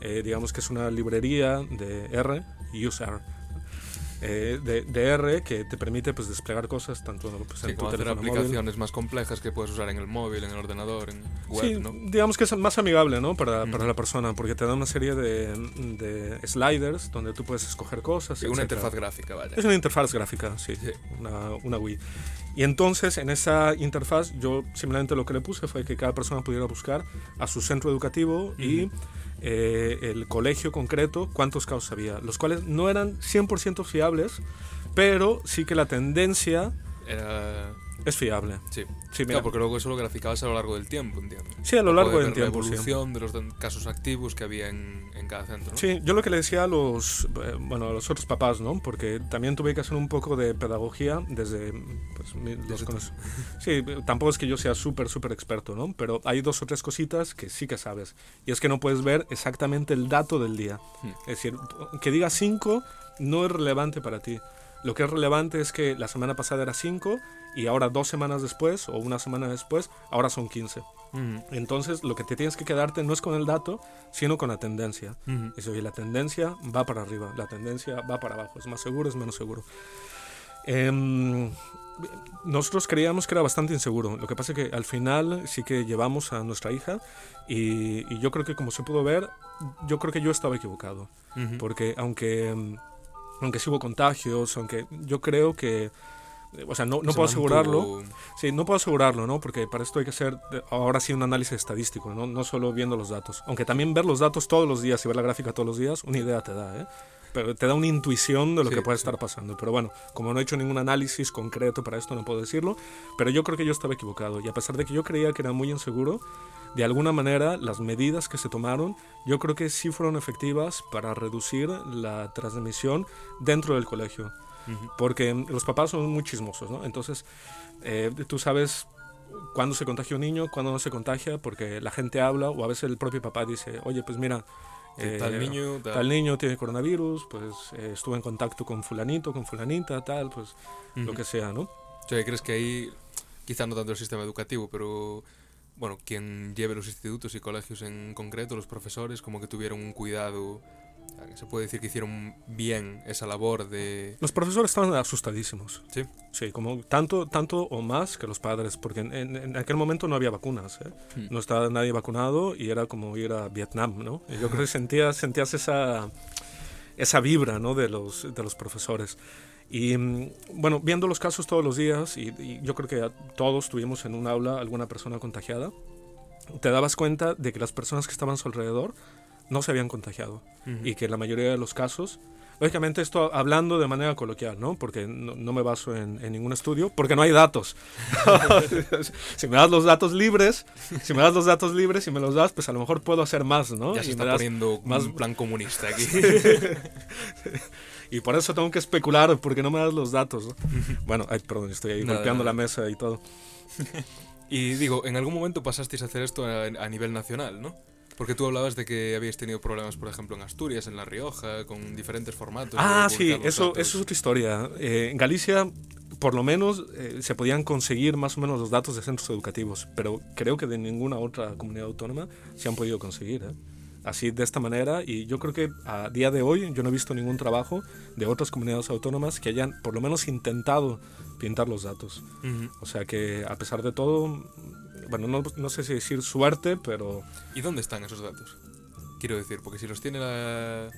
eh, digamos que es una librería de R, user, eh, de, de R que te permite pues desplegar cosas tanto pues, Sí, en tu teléfono móvil. aplicaciones más complejas que puedes usar en el móvil, en el ordenador, en web, Sí, ¿no? digamos que es más amigable ¿no? para, para la persona, porque te da una serie de, de sliders donde tú puedes escoger cosas. Sí, una interfaz gráfica, vaya. Es una interfaz gráfica, sí, Sí. Una, una Wii. Y entonces en esa interfaz yo simplemente lo que le puse fue que cada persona pudiera buscar a su centro educativo y eh, el colegio concreto cuántos casos había, los cuales no eran 100% fiables, pero sí que la tendencia Era... es fiable. Sí. Sí, mira. Claro, porque luego eso lo graficabas a lo largo del tiempo, entiendo. Sí, a lo largo del tiempo. La sí. evolución de los casos activos que había en, en cada centro, ¿no? Sí, yo lo que le decía a los, eh, bueno, a los otros papás, ¿no? Porque también tuve que hacer un poco de pedagogía desde, pues, los Sí, tampoco es que yo sea súper, súper experto, ¿no? Pero hay dos o tres cositas que sí que sabes. Y es que no puedes ver exactamente el dato del día. Hmm. Es decir, que diga 5 no es relevante para ti. Lo que es relevante es que la semana pasada era 5 y ahora dos semanas después o una semana después, ahora son 15. Ujú, Entonces, lo que te tienes que quedarte no es con el dato, sino con la tendencia. ujú. Dice, oye, la tendencia va para arriba, la tendencia va para abajo, es más seguro, es menos seguro. Em, nosotros creíamos que era bastante inseguro, lo que pasa es que al final sí que llevamos a nuestra hija y, y yo creo que como se pudo ver, yo creo que yo estaba equivocado, Ujú. porque aunque, aunque sí hubo contagios, aunque yo creo que... O sea, no, no puedo asegurarlo. Sí, no puedo asegurarlo, ¿no? Porque para esto hay que hacer eh, ahora sí un análisis estadístico, ¿no? No solo viendo los datos. Aunque también ver los datos todos los días y ver la gráfica todos los días, una idea te da, ¿eh? Pero te da una intuición de lo Sí, que puede estar pasando. Pero bueno, como no he hecho ningún análisis concreto para esto, no puedo decirlo. Pero yo creo que yo estaba equivocado. Y a pesar de que yo creía que era muy inseguro, de alguna manera las medidas que se tomaron, yo creo que sí fueron efectivas para reducir la transmisión dentro del colegio Porque los papás son muy chismosos, ¿no? Entonces, eh, tú sabes cuándo se contagia un niño, cuándo no se contagia, porque la gente habla o a veces el propio papá dice, oye, pues mira, eh, tal niño, tal- tal niño tiene coronavirus, pues eh, estuvo en contacto con fulanito, con fulanita, tal, pues lo Ujú. que sea, ¿no? O sea, ¿crees que ahí, quizá no tanto el sistema educativo, pero bueno, quien lleve los institutos y colegios en concreto, los profesores, como que tuvieron un cuidado, se puede decir que hicieron bien esa labor de... Los profesores estaban asustadísimos. Sí. Sí, como tanto, tanto o más que los padres, porque en, en- en aquel momento no había vacunas, ¿eh? Hmm. no estaba nadie vacunado y era como ir a Vietnam, ¿no? Y yo creo que sentías, sentías esa, esa vibra, ¿no? De los, de los profesores. Y mm, bueno, viendo los casos todos los días, y, y yo creo que todos tuvimos en un aula alguna persona contagiada, te dabas cuenta de que las personas que estaban a su alrededor no se habían contagiado y que la mayoría de los casos, lógicamente esto hablando de manera coloquial, ¿no? Porque no, no me baso en, en ningún estudio, porque no hay datos. si me das los datos libres, si me das los datos libres y me los das, pues a lo mejor puedo hacer más, ¿no? Ya y se me está poniendo más- un plan comunista aquí. y por eso tengo que especular, porque no me das los datos. ¿no? Bueno, ay, perdón, estoy ahí golpeando la mesa y todo. y digo, en algún momento pasasteis a hacer esto a, a nivel nacional, ¿no? Porque tú hablabas de que habíais tenido problemas, por ejemplo, en Asturias, en La Rioja, con diferentes formatos. Ah, sí, eso, eso es otra historia. Eh, en Galicia por lo menos eh, se podían conseguir más o menos los datos de centros educativos, pero creo que de ninguna otra comunidad autónoma se han podido conseguir. ¿eh? Así de esta manera, y yo creo que a día de hoy yo no he visto ningún trabajo de otras comunidades autónomas que hayan por lo menos intentado pintar los datos. Ujú. O sea que a pesar de todo, bueno, no, no sé si decir suerte, pero ¿Y dónde están esos datos? Quiero decir, porque si los tiene la-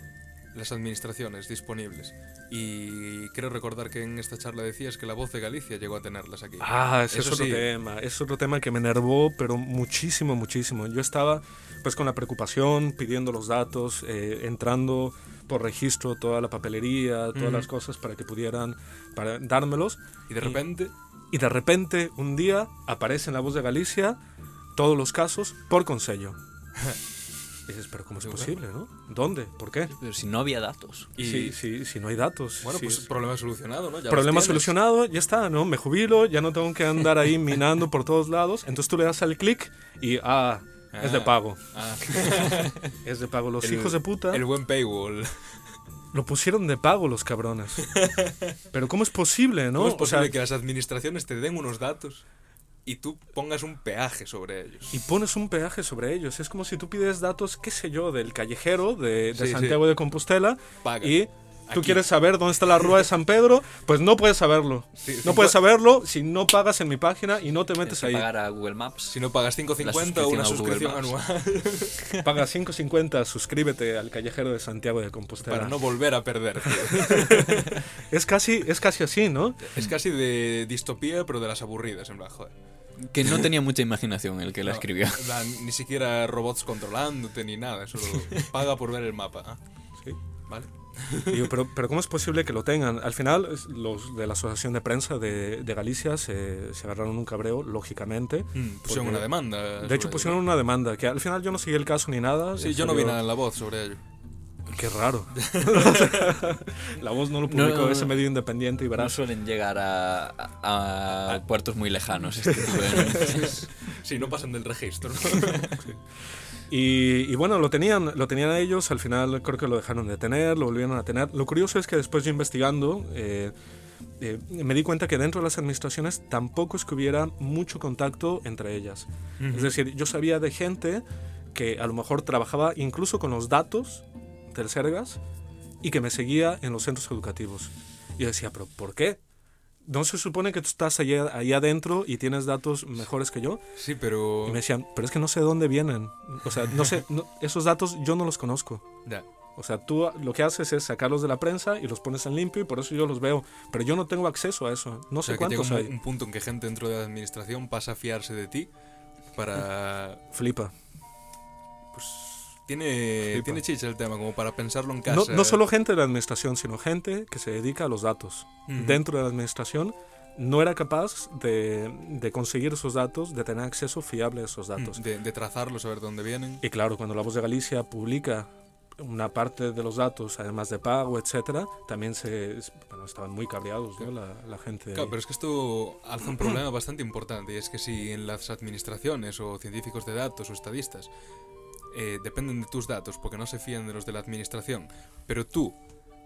las administraciones disponibles, y creo recordar que en esta charla decías que la voz de Galicia llegó a tenerlas aquí. Ah, ese es Eso otro sí. tema. Es otro tema que me enervó, pero muchísimo, muchísimo. Yo estaba pues con la preocupación, pidiendo los datos, eh, entrando por registro toda la papelería, todas las cosas para que pudieran para dármelos. y de repente, Y de repente, un día, aparece en la voz de Galicia todos los casos por consejo. Y dices, pero ¿cómo es Sí, claro. posible, no? ¿Dónde? ¿Por qué? Pero si no había datos. y Si, si, si no hay datos. bueno, si pues es- problema solucionado, ¿no? Ya problema solucionado, ya está, ¿no? Me jubilo, ya no tengo que andar ahí minando por todos lados. Entonces tú le das al clic y, ah, es de Ah. pago. Ah, Es de pago. Los El- hijos de puta el buen paywall. Lo pusieron de pago los cabrones. Pero ¿cómo es posible, no? ¿Cómo es O sea, posible que las administraciones te den unos datos y tú pongas un peaje sobre ellos? y pones un peaje sobre ellos. Es como si tú pides datos, qué sé yo, del callejero de, de Sí, sí. Santiago de Compostela Paga. y tú Aquí. quieres saber dónde está la Rúa de San Pedro, pues no puedes saberlo. Sí, No puedes saberlo si no pagas en mi página y no te metes ahí. pagar a Google Maps. Si no pagas 5.50 o una La suscripción anual Paga 5.50, suscríbete al callejero de Santiago de Compostela. para no volver a perder. Es casi, es casi así, ¿no? es casi de distopía, pero de las aburridas, en plan, joder. Que no tenía mucha imaginación el que la escribió. plan, ni siquiera robots controlándote ni nada, solo paga por ver el mapa. Sí. ¿Vale? Digo, pero, pero ¿cómo es posible que lo tengan? Al final, los de la Asociación de Prensa de, de Galicia se, se agarraron un cabreo, lógicamente. Mm, pusieron una demanda. De hecho, ello. pusieron una demanda, que al final yo no seguí el caso ni nada. Sí, yo no vi nada en la voz sobre ello. Qué raro. la voz no lo publicó No, no, ese no. medio independiente y No verás. suelen llegar a, a- a puertos muy lejanos este tipo de- Sí, no pasan del registro. ¿no? Y, y bueno, lo tenían, lo tenían a ellos, al final creo que lo dejaron de tener, lo volvieron a tener. Lo curioso es que después yo investigando, eh, eh, me di cuenta que dentro de las administraciones tampoco es que hubiera mucho contacto entre ellas. Es decir, yo sabía de gente que a lo mejor trabajaba incluso con los datos del Sergas y que me seguía en los centros educativos. Y yo decía, pero ¿por qué? ¿No se supone que tú estás ahí, ahí adentro y tienes datos mejores que yo? Sí, pero. Y me decían, pero es que no sé de dónde vienen. O sea, no sé, no- esos datos yo no los conozco. Ya. O sea, tú lo que haces es sacarlos de la prensa y los pones en limpio y por eso yo los veo. Pero yo no tengo acceso a eso. No O sé sea, que llega cuántos un, hay. un punto en que gente dentro de la administración pasa a fiarse de ti para. Flipa. Pues. Tiene, tiene chicha el tema, como para pensarlo en casa. No, no solo gente de la administración, sino gente que se dedica a los datos. Dentro de la administración no era capaz de, de conseguir esos datos, de tener acceso fiable a esos datos. De, de trazarlo, saber de dónde vienen. Y claro, cuando La Voz de Galicia publica una parte de los datos, además de pago, etcétera, también se bueno, estaban muy cabreados ¿no? la, la gente. Claro, pero es que esto alza un problema bastante importante y es que si en las administraciones o científicos de datos o estadistas eh, dependen de tus datos porque no se fían de los de la administración, pero tú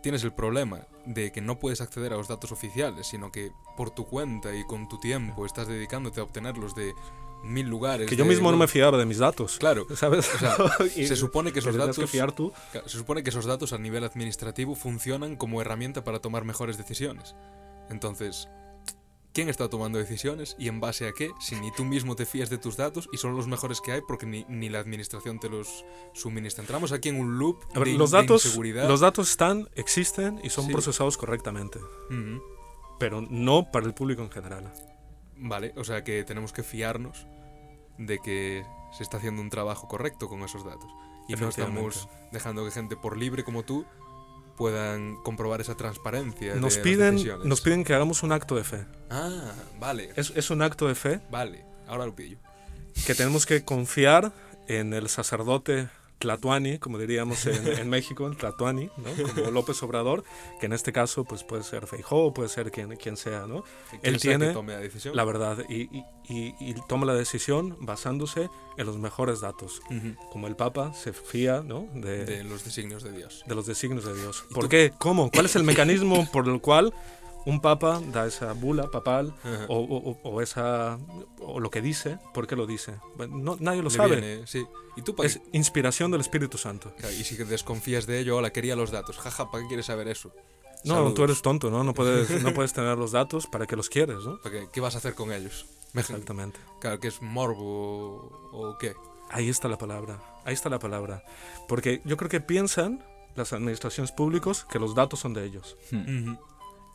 tienes el problema de que no puedes acceder a los datos oficiales, sino que por tu cuenta y con tu tiempo estás dedicándote a obtenerlos de mil lugares. que yo de- mismo no me fiaba de mis datos. Claro, ¿Sabes? o sea, Y se supone que esos datos que fiar tú. Claro, Se supone que esos datos a nivel administrativo funcionan como herramienta para tomar mejores decisiones. Entonces, ¿quién está tomando decisiones y en base a qué? Si ni tú mismo te fías de tus datos y son los mejores que hay porque ni, ni la administración te los suministra. Entramos aquí en un loop A ver, de, los de datos, inseguridad. los datos están, existen y son Sí. procesados correctamente, pero no para el público en general. Vale, o sea que tenemos que fiarnos de que se está haciendo un trabajo correcto con esos datos. Y no estamos dejando que gente por libre como tú puedan comprobar esa transparencia. de Nos las piden, decisiones. nos piden que hagamos un acto de fe. Ah, vale. Es, es un acto de fe Vale, ahora lo pillo. que tenemos que confiar en el sacerdote Tlatuani, como diríamos en, en México, el Tlatuani, ¿no? como López Obrador, que en este caso pues, puede ser Feijóo, puede ser quien, quien sea, ¿no? ¿Quién Él tiene la la verdad y, y- y- y toma la decisión basándose en los mejores datos. Ujú. Como el Papa se fía ¿no? de, de los designios de Dios. de los designios de Dios. ¿Por qué? ¿Cómo? ¿Cuál es el mecanismo por el cual un papa da esa bula papal o, o- o esa o lo que dice, ¿por qué lo dice? No, nadie lo Le sabe. viene, sí. ¿Y tú Es inspiración del Espíritu Santo. Y si desconfías de ello, hola, quería los datos. Jaja, ¿para qué quieres saber eso? No, Saludos. tú eres tonto, ¿no? No puedes, no puedes tener los datos para que los quieres, ¿no? ¿Para qué, ¿Qué vas a hacer con ellos? Me- Exactamente. Claro, que es morbo o qué. Ahí está la palabra, ahí está la palabra. Porque yo creo que piensan las administraciones públicas que los datos son de ellos. Ujú.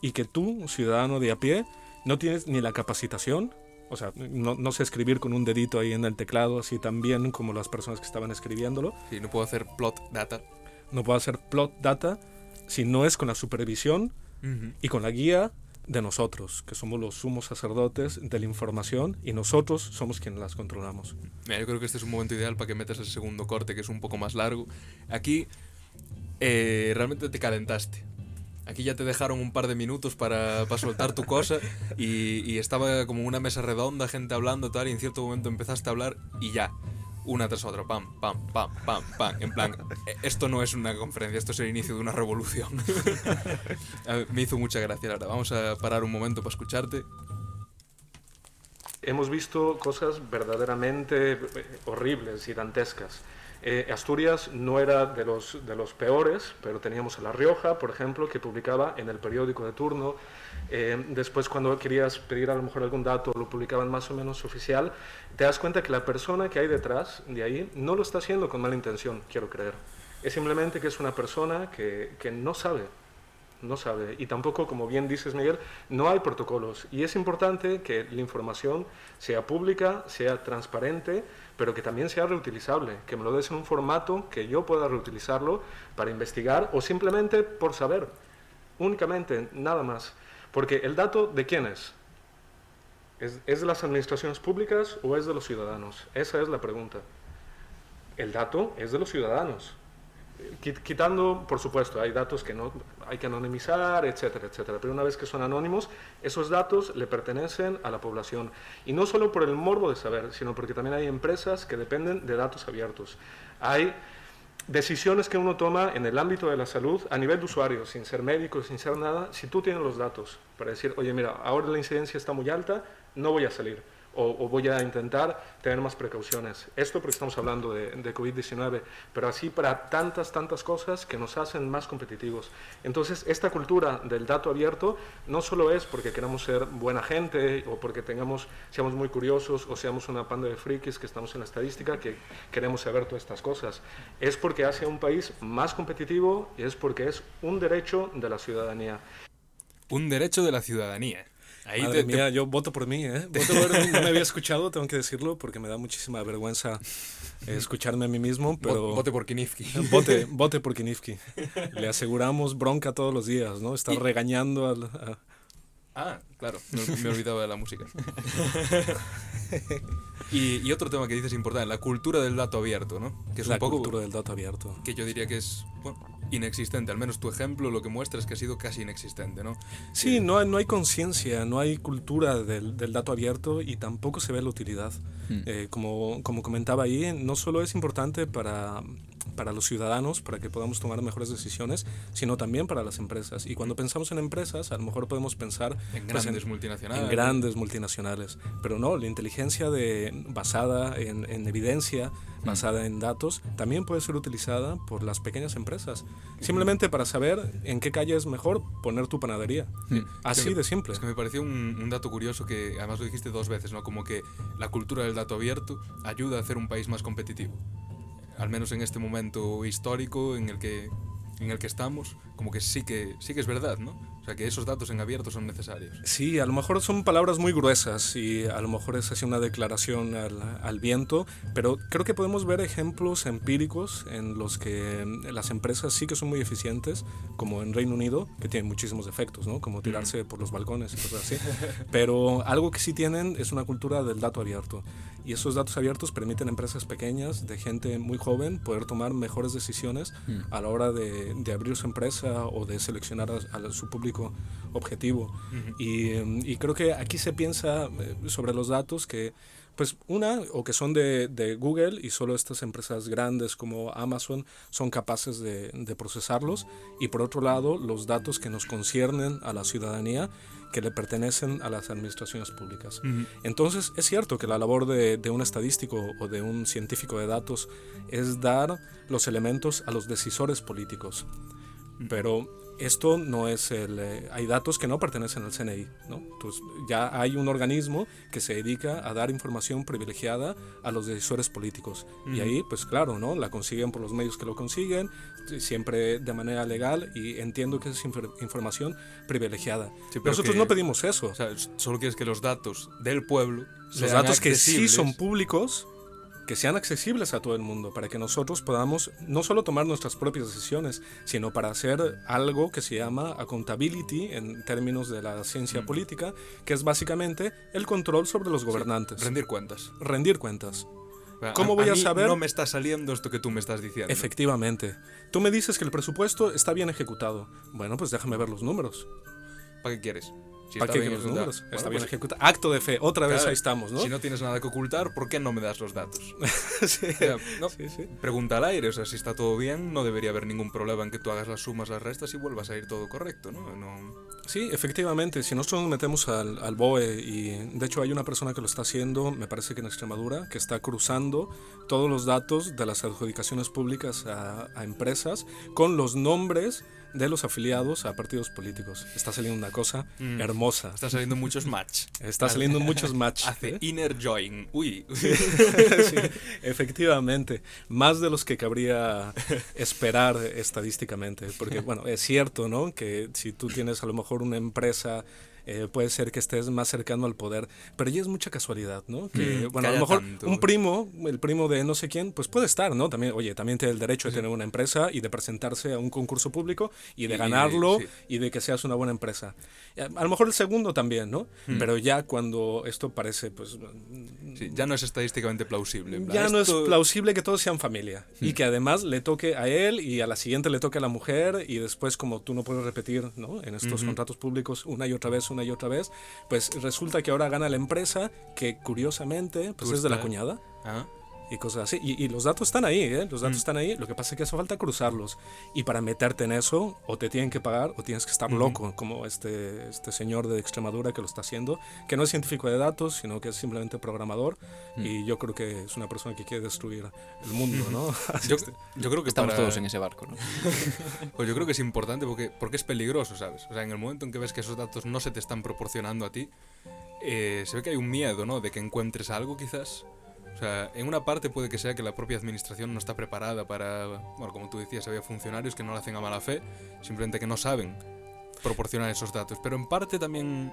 Y que tú, ciudadano de a pie, no tienes ni la capacitación, o sea, no, no sé escribir con un dedito ahí en el teclado, así tan bien como las personas que estaban escribiéndolo. Sí, no puedo hacer plot data. No puedo hacer plot data si no es con la supervisión Ujú. y con la guía de nosotros, que somos los sumos sacerdotes de la información y nosotros somos quienes las controlamos. Mira, yo creo que este es un momento ideal para que metas el segundo corte, que es un poco más largo. Aquí eh, realmente te calentaste. Aquí ya te dejaron un par de minutos para, para soltar tu cosa y, y estaba como una mesa redonda, gente hablando tal, y en cierto momento empezaste a hablar y ya. Una tras otra, pam, pam, pam, pam, pam. En plan, eh, esto no es una conferencia, esto es el inicio de una revolución. Me hizo mucha gracia, la verdad. Vamos a parar un momento para escucharte. hemos visto cosas verdaderamente eh, horribles y dantescas. Eh, Asturias no era de los, de los peores, pero teníamos a La Rioja, por ejemplo, que publicaba en el periódico de turno. Eh, después, cuando querías pedir a lo mejor algún dato, lo publicaban más o menos oficial. Te das cuenta que la persona que hay detrás de ahí no lo está haciendo con mala intención, quiero creer. Es simplemente que es una persona que, que no sabe, no sabe. Y tampoco, como bien dices, Miguel, no hay protocolos. Y es importante que la información sea pública, sea transparente, pero que también sea reutilizable, que me lo des en un formato que yo pueda reutilizarlo para investigar o simplemente por saber. Únicamente, nada más. Porque el dato de quién es? ¿Es, ¿Es de las administraciones públicas o es de los ciudadanos? Esa es la pregunta. El dato es de los ciudadanos. Quit- Quitando, por supuesto, hay datos que no hay que anonimizar, etcétera, etcétera. Pero una vez que son anónimos, esos datos le pertenecen a la población. Y no solo por el morbo de saber, sino porque también hay empresas que dependen de datos abiertos. Hay decisiones que uno toma en el ámbito de la salud a nivel de usuario, sin ser médico, sin ser nada, si tú tienes los datos para decir, oye, mira, ahora la incidencia está muy alta, no voy a salir. O, voy a intentar tener más precauciones. Esto porque estamos hablando de, de COVID-19, pero así para tantas, tantas cosas que nos hacen más competitivos. Entonces, esta cultura del dato abierto no solo es porque queramos ser buena gente o porque tengamos, seamos muy curiosos o seamos una panda de frikis que estamos en la estadística que queremos saber todas estas cosas. Es porque hace a un país más competitivo y es porque es un derecho de la ciudadanía. Un derecho de la ciudadanía. Ahí Madre te- te- mía, yo voto por mí, ¿eh? Voto por mí. No me había escuchado, tengo que decirlo, porque me da muchísima vergüenza eh, escucharme a mí mismo, pero... Vote por Kinifki. Vote, vote por Kinifki. Le aseguramos bronca todos los días, ¿no? Está regañando al... a- Ah, claro, me, me olvidaba de la música. y, y otro tema que dices importante, la cultura del dato abierto, ¿no? Que es la un poco cultura del dato abierto. que yo diría que es bueno, inexistente. Al menos tu ejemplo lo que muestra es que ha sido casi inexistente, ¿no? Sí, no, hay- no hay conciencia, no hay cultura del, del dato abierto y tampoco se ve la utilidad. Eh, como, como comentaba ahí, no solo es importante para, para los ciudadanos, para que podamos tomar mejores decisiones, sino también para las empresas. Y cuando pensamos en empresas, a lo mejor podemos pensar En pues, grandes multinacionales. en grandes multinacionales. Pero no, la inteligencia de, basada en, en evidencia, basada en datos, también puede ser utilizada por las pequeñas empresas. Simplemente para saber en qué calle es mejor poner tu panadería. Así que- de simple. Es que me pareció un, un dato curioso que además lo dijiste dos veces, ¿no? Como que la cultura del dato abierto ayuda a hacer un país más competitivo. Al menos en este momento histórico en el que en el que estamos, como que sí que sí que es verdad, ¿no? O sea, que esos datos en abierto son necesarios. Sí, a lo mejor son palabras muy gruesas y a lo mejor es así una declaración al, al viento, pero creo que podemos ver ejemplos empíricos en los que las empresas sí que son muy eficientes, como en Reino Unido, que tienen muchísimos defectos, ¿no? como tirarse por los balcones y cosas así, pero algo que sí tienen es una cultura del dato abierto. Y esos datos abiertos permiten a empresas pequeñas, de gente muy joven, poder tomar mejores decisiones a la hora de, de abrir su empresa o de seleccionar a, a su público objetivo. y, em, y creo que aquí se piensa eh, sobre los datos que pues una, o que son de, de, Google y solo estas empresas grandes como Amazon son capaces de, de, procesarlos. Y por otro lado, los datos que nos conciernen a la ciudadanía que le pertenecen a las administraciones públicas. Uh -huh. Entonces, es cierto que la labor de, de, un estadístico o de un científico de datos es dar los elementos a los decisores políticos. Pero esto no es el... Eh, hay datos que no pertenecen al CNI, ¿no? Entonces, ya hay un organismo que se dedica a dar información privilegiada a los decisores políticos. Uh -huh. Y ahí, pues claro, ¿no? La consiguen por los medios que lo consiguen, siempre de manera legal, y entiendo que es inf información privilegiada. Sí, pero Nosotros que, no pedimos eso. O sea, solo quieres que los datos del pueblo... Los datos que sí son públicos que sean accesibles a todo el mundo, para que nosotros podamos no solo tomar nuestras propias decisiones, sino para hacer algo que se llama accountability en términos de la ciencia mm. política, que es básicamente el control sobre los gobernantes. Sí, rendir cuentas. Rendir cuentas. ¿Cómo a, voy a, a saber? No me está saliendo esto que tú me estás diciendo. Efectivamente. Tú me dices que el presupuesto está bien ejecutado. Bueno, pues déjame ver los números. ¿Para qué quieres? Si ¿Para qué los números? Bueno, está bien pues. Acto de fe. Otra vez claro, ahí estamos, ¿no? Si no tienes nada que ocultar, ¿por qué no me das los datos? sí. O sea, no, sí, sí. Pregunta al aire. O sea, si está todo bien, no debería haber ningún problema en que tú hagas las sumas, las restas y vuelvas a ir todo correcto, ¿no? no... Sí, efectivamente. Si nosotros nos metemos al, al, BOE y de hecho hay una persona que lo está haciendo, me parece que en Extremadura, que está cruzando todos los datos de las adjudicaciones públicas a, a empresas con los nombres de los afiliados a partidos políticos. Está saliendo una cosa mm. hermosa. Está saliendo muchos match. Está saliendo muchos match. Hace ¿eh? inner join. Uy. sí, efectivamente. Más de los que cabría esperar estadísticamente. Porque, bueno, es cierto, ¿no? Que si tú tienes a lo mejor una empresa eh, puede ser que estés más cercano al poder, pero ya es mucha casualidad, ¿no? Que, mm, bueno, a lo mejor tanto. un primo, el primo de no sé quién, pues puede estar, ¿no? También, oye, también tiene el derecho de sí. tener una empresa y de presentarse a un concurso público y de ganarlo sí. y de que seas una buena empresa. A lo mejor el segundo también, ¿no? Mm. Pero ya cuando esto parece, pues... Sí, ya no es estadísticamente plausible. Ya no es plausible que todos sean familia mm. y que además le toque a él y a la siguiente le toque a la mujer y después como tú no puedes repetir, ¿no? En estos mm -hmm. contratos públicos una y otra vez, una y otra vez, pues resulta que ahora gana la empresa que curiosamente pues es de la cuñada. ¿Ah? Y cosas así. Y, y, los datos están ahí, ¿eh? Los datos mm. están ahí. Lo que pasa es que hace falta cruzarlos. Y para meterte en eso, o te tienen que pagar o tienes que estar mm -hmm. loco, como este, este señor de Extremadura que lo está haciendo, que no es científico de datos, sino que es simplemente programador. Mm. Y yo creo que es una persona que quiere destruir el mundo, ¿no? yo, yo, creo que estamos para... todos en ese barco, ¿no? pues yo creo que es importante porque, porque es peligroso, ¿sabes? O sea, en el momento en que ves que esos datos no se te están proporcionando a ti, eh, se ve que hay un miedo, ¿no? De que encuentres algo quizás o sea, en una parte puede que sea que la propia administración no está preparada para, bueno, como tú decías, había funcionarios que no lo hacen a mala fe, simplemente que no saben proporcionar esos datos. Pero en parte también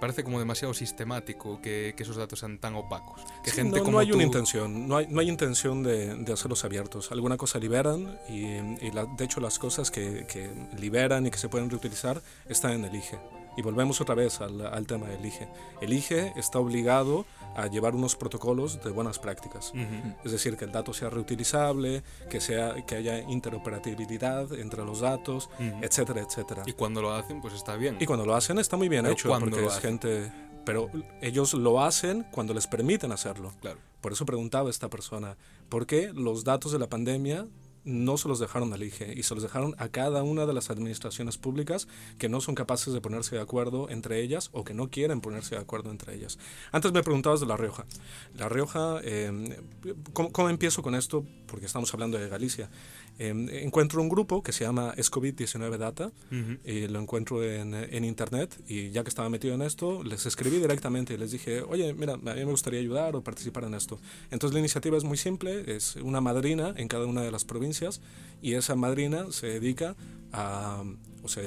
parece como demasiado sistemático que, que esos datos sean tan opacos. Que sí, gente no, como no hay tú... una intención, no hay, no hay intención de, de hacerlos abiertos. Alguna cosa liberan y, y la, de hecho las cosas que, que, liberan y que se pueden reutilizar están en el IGE. Y volvemos otra vez al, al tema del IGE. El IGE está obligado a llevar unos protocolos de buenas prácticas. Uh -huh. Es decir, que el dato sea reutilizable, que, sea, que haya interoperabilidad entre los datos, uh -huh. etcétera, etcétera. Y cuando lo hacen, pues está bien. Y cuando lo hacen está muy bien Pero hecho, porque es hacen? gente... Pero ellos lo hacen cuando les permiten hacerlo. Claro. Por eso preguntaba esta persona, ¿por qué los datos de la pandemia no se los dejaron al IGE y se los dejaron a cada una de las administraciones públicas que no son capaces de ponerse de acuerdo entre ellas o que no quieren ponerse de acuerdo entre ellas. Antes me preguntabas de La Rioja. La Rioja, eh, ¿cómo, ¿cómo, empiezo con esto? Porque estamos hablando de Galicia. Eh, encuentro un grupo que se llama SCOVID-19 Data uh -huh. y lo encuentro en, en, internet y ya que estaba metido en esto, les escribí directamente y les dije, oye, mira, a mí me gustaría ayudar o participar en esto. Entonces la iniciativa es muy simple, es una madrina en cada una de las provincias y esa madrina se dedica a... O sea,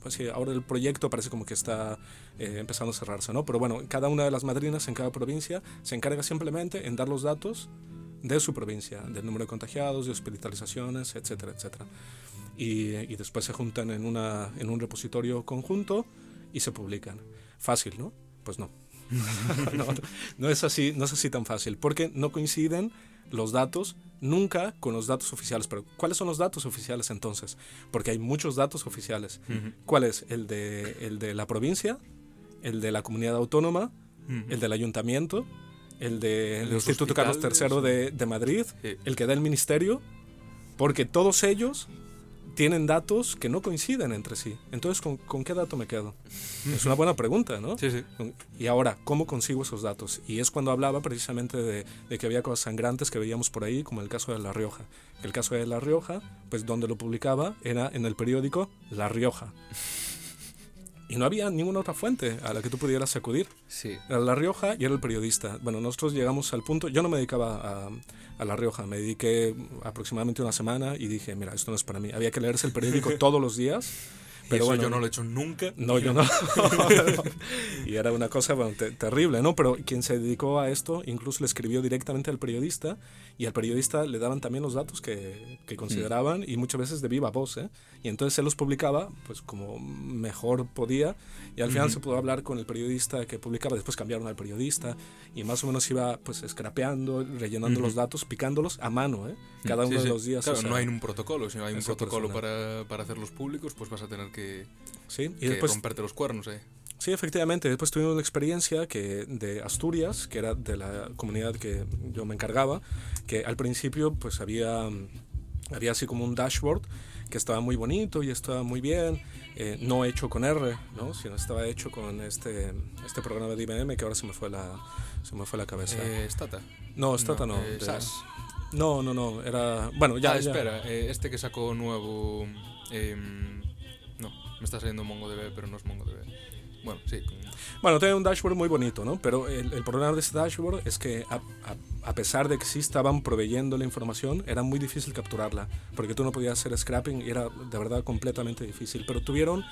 pues sí, ahora el proyecto parece como que está eh, empezando a cerrarse, ¿no? Pero bueno, cada una de las madrinas en cada provincia se encarga simplemente en dar los datos de su provincia, del número de contagiados, de hospitalizaciones, etcétera, etcétera. Y, y, después se juntan en, una, en un repositorio conjunto y se publican. Fácil, ¿no? Pues no. no, no es así, no es así tan fácil, porque no coinciden los datos nunca con los datos oficiales. Pero ¿cuáles son los datos oficiales entonces? Porque hay muchos datos oficiales. ¿Cuál es? El de, el de la provincia, el de la comunidad autónoma, el del ayuntamiento, el del El de Instituto Carlos. III de, de Madrid, Sí. el que da el ministerio, porque todos ellos tienen datos que no coinciden entre sí. Entonces, ¿con, con qué dato me quedo? Es una buena pregunta, ¿no? Sí, sí. Y ahora, ¿cómo consigo esos datos? Y es cuando hablaba precisamente de, de que había cosas sangrantes que veíamos por ahí, como el caso de La Rioja. El caso de La Rioja, pues donde lo publicaba era en el periódico La Rioja. Y no había ninguna otra fuente a la que tú pudieras acudir. Sí. Era La Rioja y era el periodista. Bueno, nosotros llegamos al punto, yo no me dedicaba a, a La Rioja, me dediqué aproximadamente una semana y dije, mira, esto no es para mí. Había que leerse el periódico todos los días. Pero Pero bueno, yo no lo he hecho nunca. no, yo no. y era una cosa bueno, te- terrible, ¿no? Pero quien se dedicó a esto incluso le escribió directamente al periodista y al periodista le daban también los datos que, que consideraban y muchas veces de viva voz, ¿eh? Y entonces él los publicaba pues como mejor podía y al final se pudo hablar con el periodista que publicaba, después cambiaron al periodista y más o menos iba pues scrapeando, rellenando los datos, picándolos a mano, ¿eh? Cada uno sí. de los días. Claro, o sea, no hay un protocolo. Si no hay un protocolo para, para hacerlos públicos, pues vas a tener que, Sí, y que después romperte los cuernos ahí. Sí, efectivamente. Después tuvimos la experiencia que de Asturias, que era de la comunidad que yo me encargaba, que al principio pues había, había así como un dashboard que estaba muy bonito y estaba muy bien, eh, no hecho con R, ¿no? sino estaba hecho con este, este programa de IBM que ahora se me fue la, se me fue la cabeza. Eh, Stata. no, Stata no. eh, de- SAS. no, no, no, era... Bueno, ya... ah, ya. espera. eh, este que sacó nuevo... em, no, me está saliendo MongoDB, pero no es MongoDB. Bueno, sí. Bueno, tiene un dashboard muy bonito, ¿no? Pero el, el problema de este dashboard es que a, a- a pesar de que sí estaban proveyendo la información, era muy difícil capturarla, porque tú no podías hacer scrapping y era de verdad completamente difícil. Pero tuvieron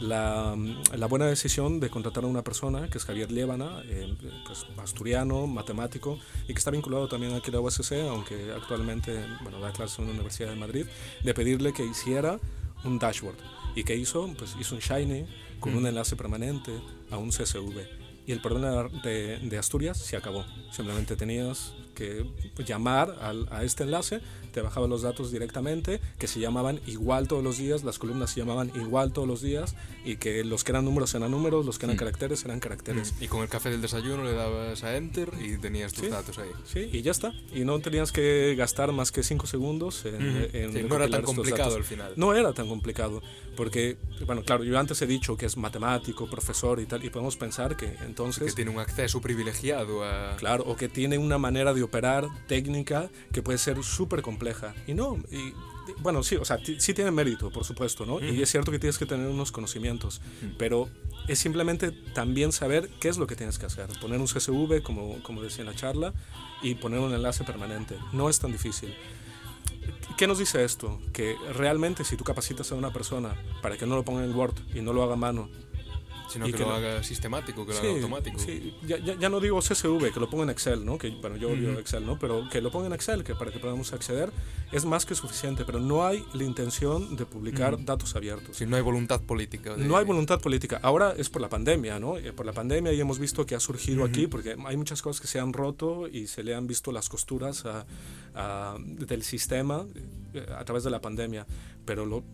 la, la buena decisión de contratar a una persona, que es Javier Liébana, eh, pues asturiano, matemático, y que está vinculado también aquí a la USC, aunque actualmente bueno, da clases en la Universidad de Madrid, de pedirle que hiciera un dashboard. ¿Y qué hizo? Pues hizo un Shiny con un enlace permanente a un CSV. Y el problema de, de Asturias se acabó. Simplemente tenías que llamar al- a este enlace, te bajaba los datos directamente, que se llamaban igual todos los días, las columnas se llamaban igual todos los días, y que los que eran números eran números, los que eran caracteres eran caracteres. Y con el café del desayuno le dabas a Enter y tenías tus Sí. datos ahí. Sí, y ya está. Y no tenías que gastar más que 5 segundos en, Ujú. en Sí, no era tan complicado al final. No era tan complicado, porque, bueno, claro, yo antes he dicho que es matemático, profesor y tal, y podemos pensar que que entonces, tiene un acceso privilegiado a... claro, o que tiene una manera de operar técnica que puede ser súper compleja. Y no, y, bueno, sí, o sea, sí tiene mérito, por supuesto, ¿no? Y es cierto que tienes que tener unos conocimientos, pero es simplemente también saber qué es lo que tienes que hacer. Poner un CSV, como, como decía en la charla, y poner un enlace permanente. No es tan difícil. ¿Qué nos dice esto? Que realmente si tú capacitas a una persona para que no lo ponga en Word y no lo haga a mano, Sino que, que lo no- haga sistemático, que lo Sí, haga automático. sí, ya, ya- ya no digo CSV, que lo ponga en Excel, ¿no? Que, bueno, yo odio Excel, ¿no? Pero que lo ponga en Excel, que para que podamos acceder, es más que suficiente, pero no hay la intención de publicar datos abiertos. Si no hay voluntad política. de- No hay voluntad política. Ahora es por la pandemia, ¿no? Eh, Por la pandemia y hemos visto que ha surgido aquí, porque hay muchas cosas que se han roto y se le han visto las costuras a- a- del sistema eh, a través de la pandemia. Pero lo-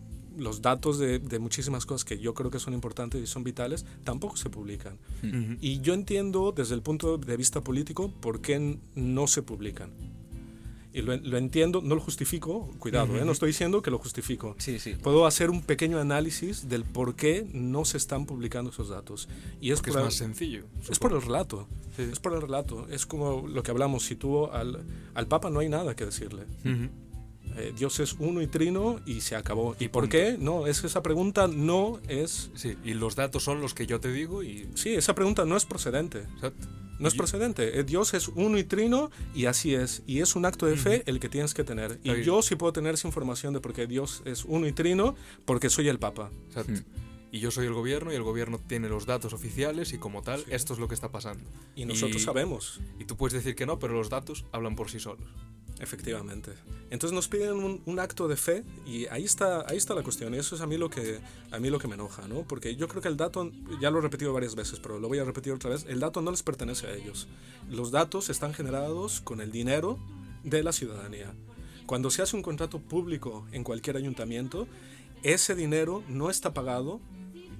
los datos de, de muchísimas cosas que yo creo que son importantes y son vitales tampoco se publican. Y yo entiendo desde el punto de vista político por qué no se publican. Y lo, lo entiendo, no lo justifico, cuidado, ¿eh? no estoy diciendo que lo justifico. Sí, sí. Puedo hacer un pequeño análisis del por qué no se están publicando esos datos. Y es Porque es por, el, más sencillo. es por el relato. Sí. Es por el relato. Es como lo que hablamos. Si tú al, al Papa no hay nada que decirle. Ujú. Eh, Dios es uno y trino y se acabó. ¿Y por qué? No, es que esa pregunta no es... Sí, y los datos son los que yo te digo y... Sí, esa pregunta no es procedente. Exacto. No es procedente. Eh, Dios es uno y trino y así es. Y es un acto de fe el que tienes que tener. Y yo sí puedo tener esa información de por qué Dios es uno y trino porque soy el Papa. Exacto. Y yo soy el gobierno y el gobierno tiene los datos oficiales y como tal, esto es lo que está pasando. Y nosotros Y- sabemos. Y tú puedes decir que no, pero los datos hablan por sí solos. Efectivamente. Entonces nos piden un, un, acto de fe y ahí está, ahí está la cuestión. Y eso es a mí, lo que, a mí lo que me enoja, ¿no? Porque yo creo que el dato, ya lo he repetido varias veces, pero lo voy a repetir otra vez, el dato no les pertenece a ellos. Los datos están generados con el dinero de la ciudadanía. Cuando se hace un contrato público en cualquier ayuntamiento, ese dinero no está pagado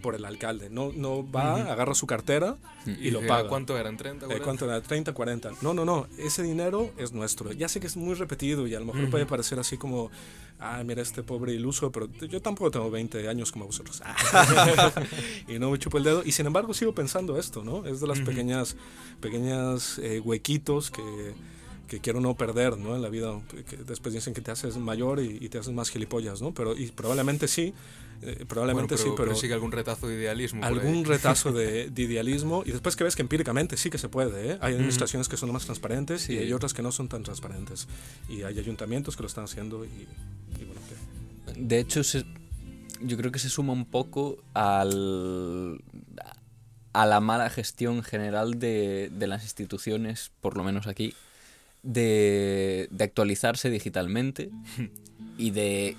por el alcalde. No, no va, agarra su cartera y, lo paga. ¿Cuánto eran? ¿30? 40? Eh, ¿Cuánto era? 30, 40. No, no, no. Ese dinero es nuestro. Ya sé que es muy repetido y a lo mejor puede parecer así como, ah, mira este pobre iluso, pero yo tampoco tengo 20 años como vosotros. y no me chupo el dedo. Y sin embargo sigo pensando esto, ¿no? Es de las pequeñas, pequeñas eh, huequitos que que quiero no perder ¿no? en la vida. Que después dicen que te haces mayor y, y, te haces más gilipollas, ¿no? Pero y probablemente sí, eh, probablemente bueno, pero, sí, pero, pero, sigue algún retazo de idealismo. Algún retazo de, de, idealismo y después que ves que empíricamente sí que se puede. ¿eh? Hay administraciones que son más transparentes sí. y hay otras que no son tan transparentes. Y hay ayuntamientos que lo están haciendo y, y bueno. Que... De hecho, se, yo creo que se suma un poco al a la mala gestión general de, de las instituciones, por lo menos aquí, de, de actualizarse digitalmente y de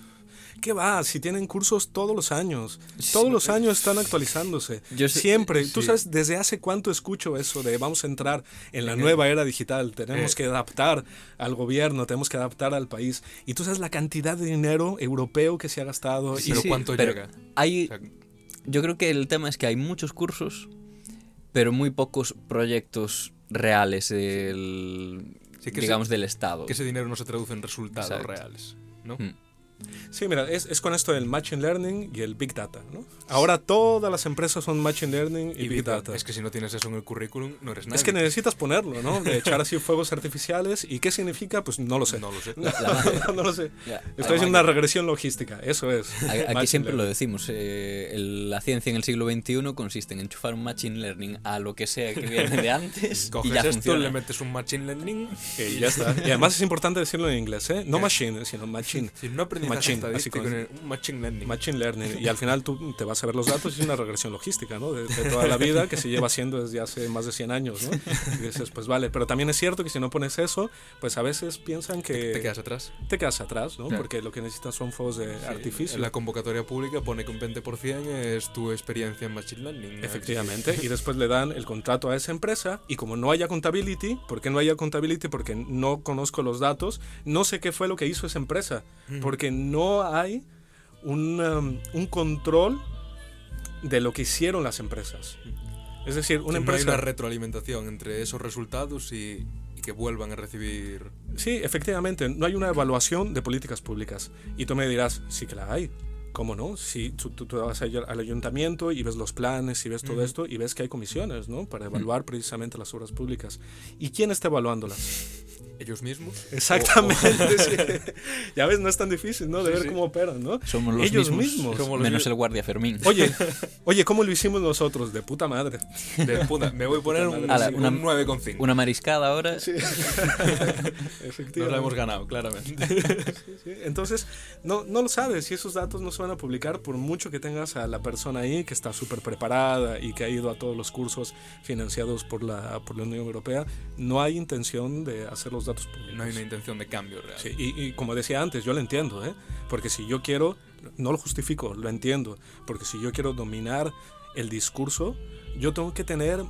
¿Qué va? Si tienen cursos todos los años. Todos sí, los años están actualizándose. Yo sé, Siempre. sí. Tú sabes desde hace cuánto escucho eso de vamos a entrar en la nueva era digital. Tenemos eh. que adaptar al gobierno, tenemos que adaptar al país. Y tú sabes la cantidad de dinero europeo que se ha gastado. Sí, y pero ¿cuánto pero llega? Hay, yo creo que el tema es que hay muchos cursos, pero muy pocos proyectos reales del, Sí, que digamos, ese- del Estado. que ese dinero no se traduce en resultados Exacto. reales, ¿no? Mm. Sí, mira, es, es con esto del Machine Learning y el Big Data. ¿no? Ahora todas las empresas son Machine Learning y, Y Big Data. Es que si no tienes eso en el currículum, no eres nadie. Es que necesitas ponerlo, ¿no? De echar así fuegos artificiales. ¿Y qué significa? Pues no lo sé. No lo sé. no, no lo sé. Ya. Estoy haciendo una regresión logística, eso es. Aquí Machine siempre lo learning. decimos, eh, el- la ciencia en el siglo XXI consiste en enchufar un Machine Learning a lo que sea que viene de antes y Coges ya esto, funciona. le metes un machine learning Y ya está. Y además es importante decirlo en inglés, ¿eh? No machine, sino machine. Si no aprendizaje Machine, así en el- un machine learning. Machine learning. Y al final tú te vas a ver los datos y es una regresión logística, ¿no? De, de toda la vida que se lleva haciendo desde hace más de 100 años, ¿no? Y dices, pues vale. Pero también es cierto que si no pones eso, pues a veces piensan que... Te quedas atrás. te quedas atrás, ¿no? Claro. Porque lo que necesitas son fuegos de Sí, artificio. La convocatoria pública pone que un 20% es tu experiencia en machine learning. Efectivamente, y después le dan el contrato a esa empresa y como no haya contability, ¿por qué no haya contability? Porque no conozco los datos, no sé qué fue lo que hizo esa empresa, porque no hay un, um, un control de lo que hicieron las empresas. Es decir, una empresa... No hay una retroalimentación entre esos resultados y, y que vuelvan a recibir. Sí, efectivamente, no hay una evaluación de políticas públicas. Y tú me dirás, sí que la hay. ¿Cómo no? Si tú, tú, tú vas al ayuntamiento y ves los planes y ves todo esto y ves que hay comisiones, ¿no? Para evaluar precisamente las obras públicas. ¿Y quién está evaluándolas? Ellos mismos. Exactamente. sí. Ya ves, no es tan difícil, ¿no? De ver cómo operan, ¿no? Somos los Ellos mismos, mismos. Somos los menos el guardia Fermín. Oye, oye, ¿cómo lo hicimos nosotros? De puta madre. De puta, me voy a poner un, un una- 9,5. Una mariscada ahora. Sí. Nos Efectivamente. la hemos ganado, claramente. Sí, Entonces, no, no lo sabes y esos datos no se van a publicar por mucho que tengas a la persona ahí que está súper preparada y que ha ido a todos los cursos financiados por la, por la Unión Europea. No hay intención de hacer los datos públicos. No hay una intención de cambio real. Sí, y, y como decía antes, yo lo entiendo, ¿eh? porque si yo quiero, no lo justifico, lo entiendo, porque si yo quiero dominar el discurso, yo tengo que tener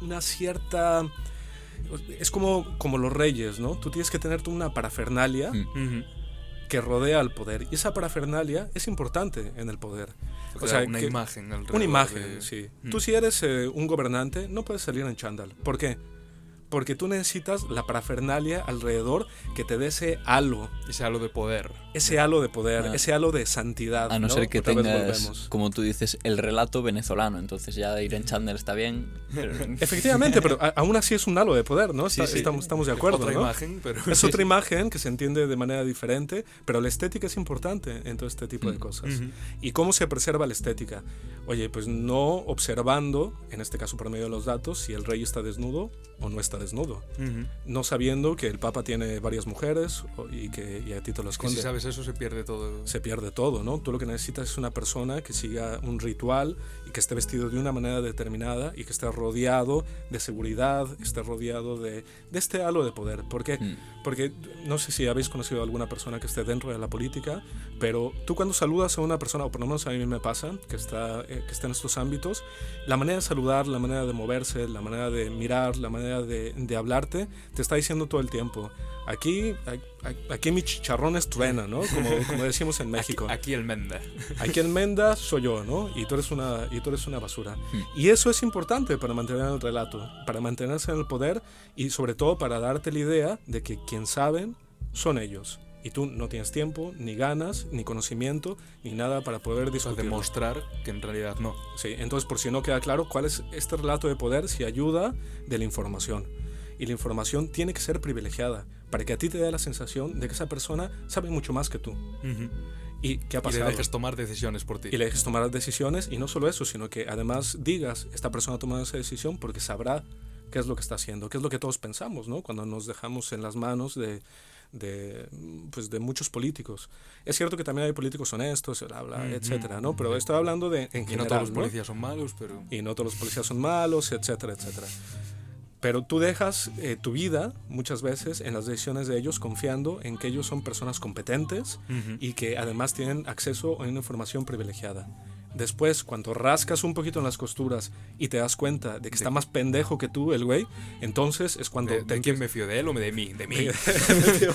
una cierta... Es como, como los reyes, ¿no? Tú tienes que tener tú una parafernalia Mm. Que rodea al poder. Y esa parafernalia es importante en el poder. O sea, una que- imagen Una imagen, de- sí. Mm. Tú si eres eh, un gobernante, no puedes salir en chándal. ¿Por qué? Porque tú necesitas la parafernalia alrededor que te dé ese halo, Ese halo de poder. Ese halo de poder, Ah. ese halo de santidad. A no, ser que Otra tengas, como tú dices, el relato venezolano. Entonces ya ir en chándal está bien. pero- Efectivamente, pero aún así es un halo de poder, ¿no? Sí, Está- sí. Estamos, estamos de acuerdo, Otra ¿no? imagen, pero. Es otra imagen que se entiende de manera diferente, pero la estética es importante en todo este tipo de cosas. Ujú. ¿Y cómo se preserva la estética? Oye, pues no observando, en este caso por medio de los datos, si el rey está desnudo o no está desnudo. No sabiendo que el papa tiene varias mujeres y que y a ti te lo Que esconde. si sabes eso, se pierde todo. Se pierde todo, ¿no? Tú lo que necesitas es una persona que siga un ritual que esté vestido de una manera determinada y que esté rodeado de seguridad, esté rodeado de, de este halo de poder. Porque, Mm. porque no sé si habéis conocido a alguna persona que esté dentro de la política, pero tú cuando saludas a una persona, o por lo menos a mí me pasa, que está, eh, que está en estos ámbitos, la manera de saludar, la manera de moverse, la manera de mirar, la manera de, de hablarte, te está diciendo todo el tiempo. Aquí, aquí mi chicharrón es truena, ¿no? Como, como decimos en México. Aquí el Menda. Aquí en Menda soy yo, ¿no? Y tú eres una, y eres una basura. Y eso es importante para mantener el relato, para mantenerse en el poder y sobre todo para darte la idea de que quien saben son ellos. Y tú no tienes tiempo, ni ganas, ni conocimiento, ni nada para poder Para discutir. demostrar que en realidad no. Sí, entonces por si no queda claro cuál es este relato de poder si ayuda de la información. Y la información tiene que ser privilegiada para que a ti te dé la sensación de que esa persona sabe mucho más que tú. ¿Y qué ha Y le pasado? dejes tomar decisiones por ti. y le dejes tomar decisiones y no solo eso, sino que además digas, esta persona ha tomado esa decisión porque sabrá qué es lo que está haciendo, qué es lo que todos pensamos, ¿no? Cuando nos dejamos en las manos de, de, pues de muchos políticos. Es cierto que también hay políticos honestos, bla, bla, etcétera, ¿no? Pero estoy hablando de en y general, no todos los ¿no? policías son malos, pero... y no todos los policías son malos, etcétera, etcétera. Pero tú dejas eh, tu vida muchas veces en las decisiones de ellos confiando en que ellos son personas competentes y que además tienen acceso a una información privilegiada. Después, cuando rascas un poquito en las costuras y te das cuenta de que está más pendejo que tú, el güey, entonces es cuando ¿De, te de quién me fío? ¿De él o de mí? De mí. me fío,